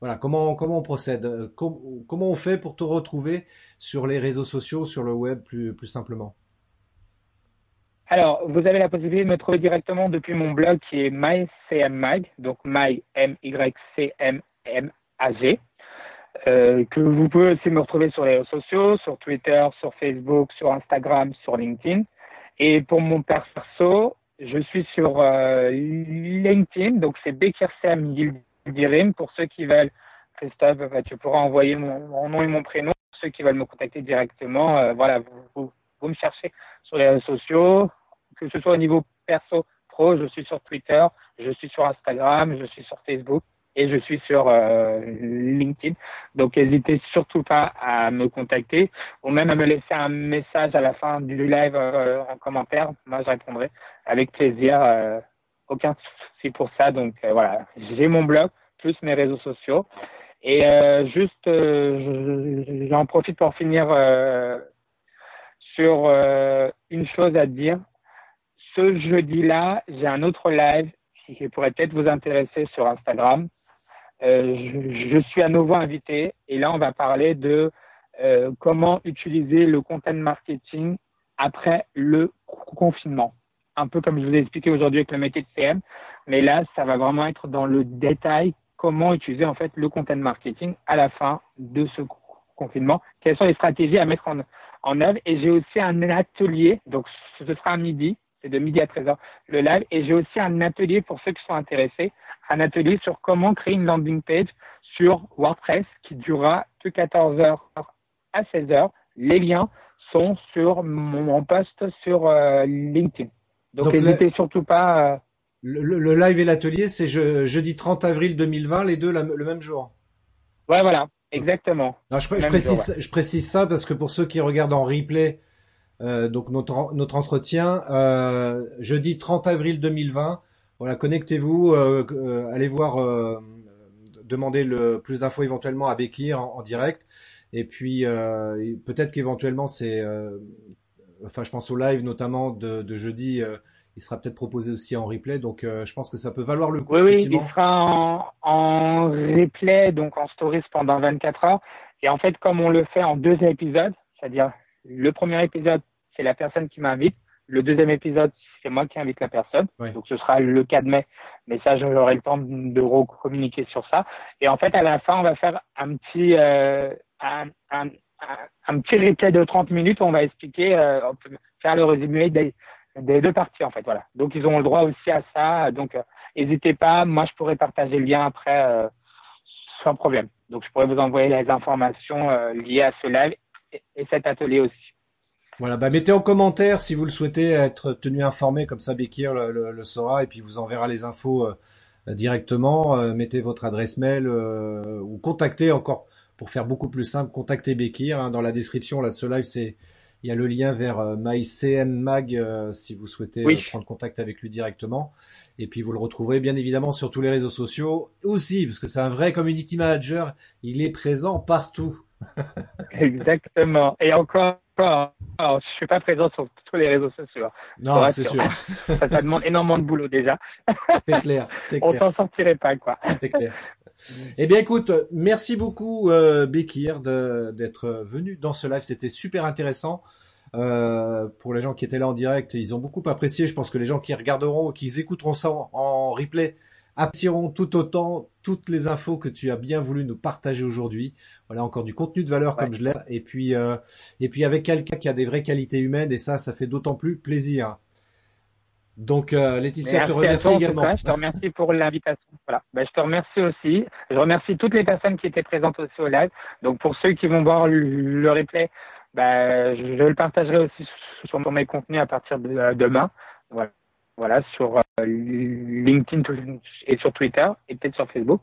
voilà, comment comment on procède Comment on fait pour te retrouver sur les réseaux sociaux, sur le web, plus plus simplement? Alors, vous avez la possibilité de me trouver directement depuis mon blog qui est MyCMMag, donc My M Y C M M A G. Euh, que vous pouvez aussi me retrouver sur les réseaux sociaux, sur Twitter, sur Facebook, sur Instagram, sur LinkedIn. Et pour mon perso, je suis sur euh, LinkedIn, donc c'est Bekir Sam Yildirim. Pour ceux qui veulent, Christophe, bah, tu pourras envoyer mon, nom et mon prénom. Pour ceux qui veulent me contacter directement, euh, voilà, vous, vous me cherchez sur les réseaux sociaux, que ce soit au niveau perso, pro, je suis sur Twitter, je suis sur Instagram, je suis sur Facebook et je suis sur euh, LinkedIn. Donc n'hésitez surtout pas à me contacter ou même à me laisser un message à la fin du live euh, en commentaire. Moi, je répondrai avec plaisir. Euh, aucun souci pour ça. Donc voilà, j'ai mon blog plus mes réseaux sociaux. Et juste, j'en profite pour finir sur euh, une chose à dire. Ce jeudi-là, j'ai un autre live qui pourrait peut-être vous intéresser sur Instagram. Euh, je, suis à nouveau invité et là, on va parler de euh, comment utiliser le content marketing après le confinement. Un peu comme je vous ai expliqué aujourd'hui avec le métier de CM, mais là, ça va vraiment être dans le détail comment utiliser en fait le content marketing à la fin de ce confinement. Quelles sont les stratégies à mettre en, en œuvre? Et j'ai aussi un atelier, donc ce sera à midi, c'est de midi à 13h le live. Et j'ai aussi un atelier pour ceux qui sont intéressés, un atelier sur comment créer une landing page sur WordPress qui durera de 14h à 16h. Les liens sont sur mon post sur euh, LinkedIn. Donc, n'hésitez surtout pas. Euh, le, live et l'atelier, c'est jeudi 30 avril 2020, les deux le même jour. Ouais, voilà. Exactement. je, précise, je précise ça parce que pour ceux qui regardent en replay, euh, donc notre notre entretien jeudi 30 avril 2020. Voilà, connectez-vous, euh, euh allez voir, euh, demandez le plus d'infos éventuellement à Bekir en, direct. Et puis peut-être qu'éventuellement c'est, enfin je pense au live notamment de, de jeudi il sera peut-être proposé aussi en replay, donc je pense que ça peut valoir le coup. Oui, oui, il sera en, en replay, donc en stories pendant 24 heures. Et en fait, comme on le fait en deux épisodes, c'est-à-dire le premier épisode, c'est la personne qui m'invite. Le deuxième épisode, c'est moi qui invite la personne. Donc ce sera le 4 mai. Mais ça, j'aurai le temps de communiquer sur ça. Et en fait, à la fin, on va faire un petit euh, un, un, un, petit replay de 30 minutes où on va expliquer, euh, faire le résumé des, des deux parties en fait. Voilà. Donc ils ont le droit aussi à ça. Donc euh, n'hésitez pas. Moi, je pourrais partager le lien après euh, sans problème. Donc je pourrais vous envoyer les informations euh, liées à ce live et cet atelier aussi. Voilà, bah mettez en commentaire si vous le souhaitez être tenu informé, comme ça Bekir le, le, saura et puis vous enverra les infos euh, directement. Euh, mettez votre adresse mail euh, ou contactez encore pour faire beaucoup plus simple, contactez Bekir. Hein, dans la description là de ce live, c'est il y a le lien vers MyCMMag si vous souhaitez prendre contact avec lui directement. Et puis vous le retrouverez bien évidemment sur tous les réseaux sociaux aussi, parce que c'est un vrai community manager. Il est présent partout. Exactement. Et encore, alors, je suis pas présent sur tous les réseaux sociaux. Non, c'est sûr. ça, demande énormément de boulot déjà. C'est clair, c'est clair. On s'en sortirait pas, quoi. C'est clair. Eh bien, écoute, merci beaucoup, euh, Bekir, d'être venu dans ce live. C'était super intéressant. Euh, pour les gens qui étaient là en direct, ils ont beaucoup apprécié. Je pense que les gens qui regarderont ou qui écouteront ça en replay apprécieront tout autant toutes les infos que tu as bien voulu nous partager aujourd'hui. Voilà encore du contenu de valeur comme je l'ai. Et puis euh, et puis avec quelqu'un qui a des vraies qualités humaines et ça, ça fait d'autant plus plaisir. Donc euh, Laetitia te remercie également. je te remercie pour l'invitation. Voilà. Ben, je te remercie aussi. Je remercie toutes les personnes qui étaient présentes aussi au live. Donc pour ceux qui vont voir le, replay, ben, je, le partagerai aussi sur mes contenus à partir de euh, demain. Voilà voilà, sur euh, LinkedIn et sur Twitter et peut-être sur Facebook.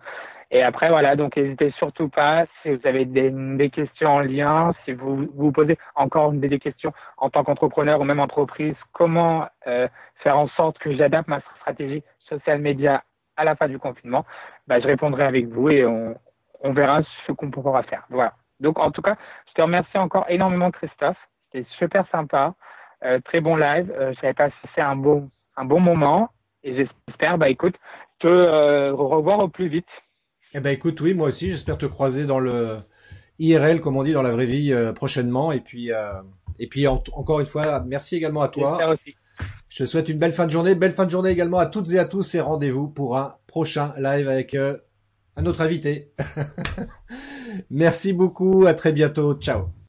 Et après, voilà, donc n'hésitez surtout pas si vous avez des, des, questions en lien, si vous vous posez encore des, questions en tant qu'entrepreneur ou même entreprise, comment euh, faire en sorte que j'adapte ma stratégie social média à la fin du confinement, bah, je répondrai avec vous et on, on verra ce qu'on pourra faire. Voilà. Donc en tout cas, je te remercie encore énormément Christophe, c'était super sympa, euh, très bon live. Euh, je savais pas si c'est un bon un bon moment et j'espère, bah écoute, te euh, revoir au plus vite. Eh ben écoute, oui, moi aussi, j'espère te croiser dans le IRL, comme on dit, dans la vraie vie euh, prochainement. Et puis, euh, et puis encore une fois, merci également à toi. Aussi. Je te souhaite une belle fin de journée, belle fin de journée également à toutes et à tous et rendez-vous pour un prochain live avec un autre invité. merci beaucoup, à très bientôt, ciao.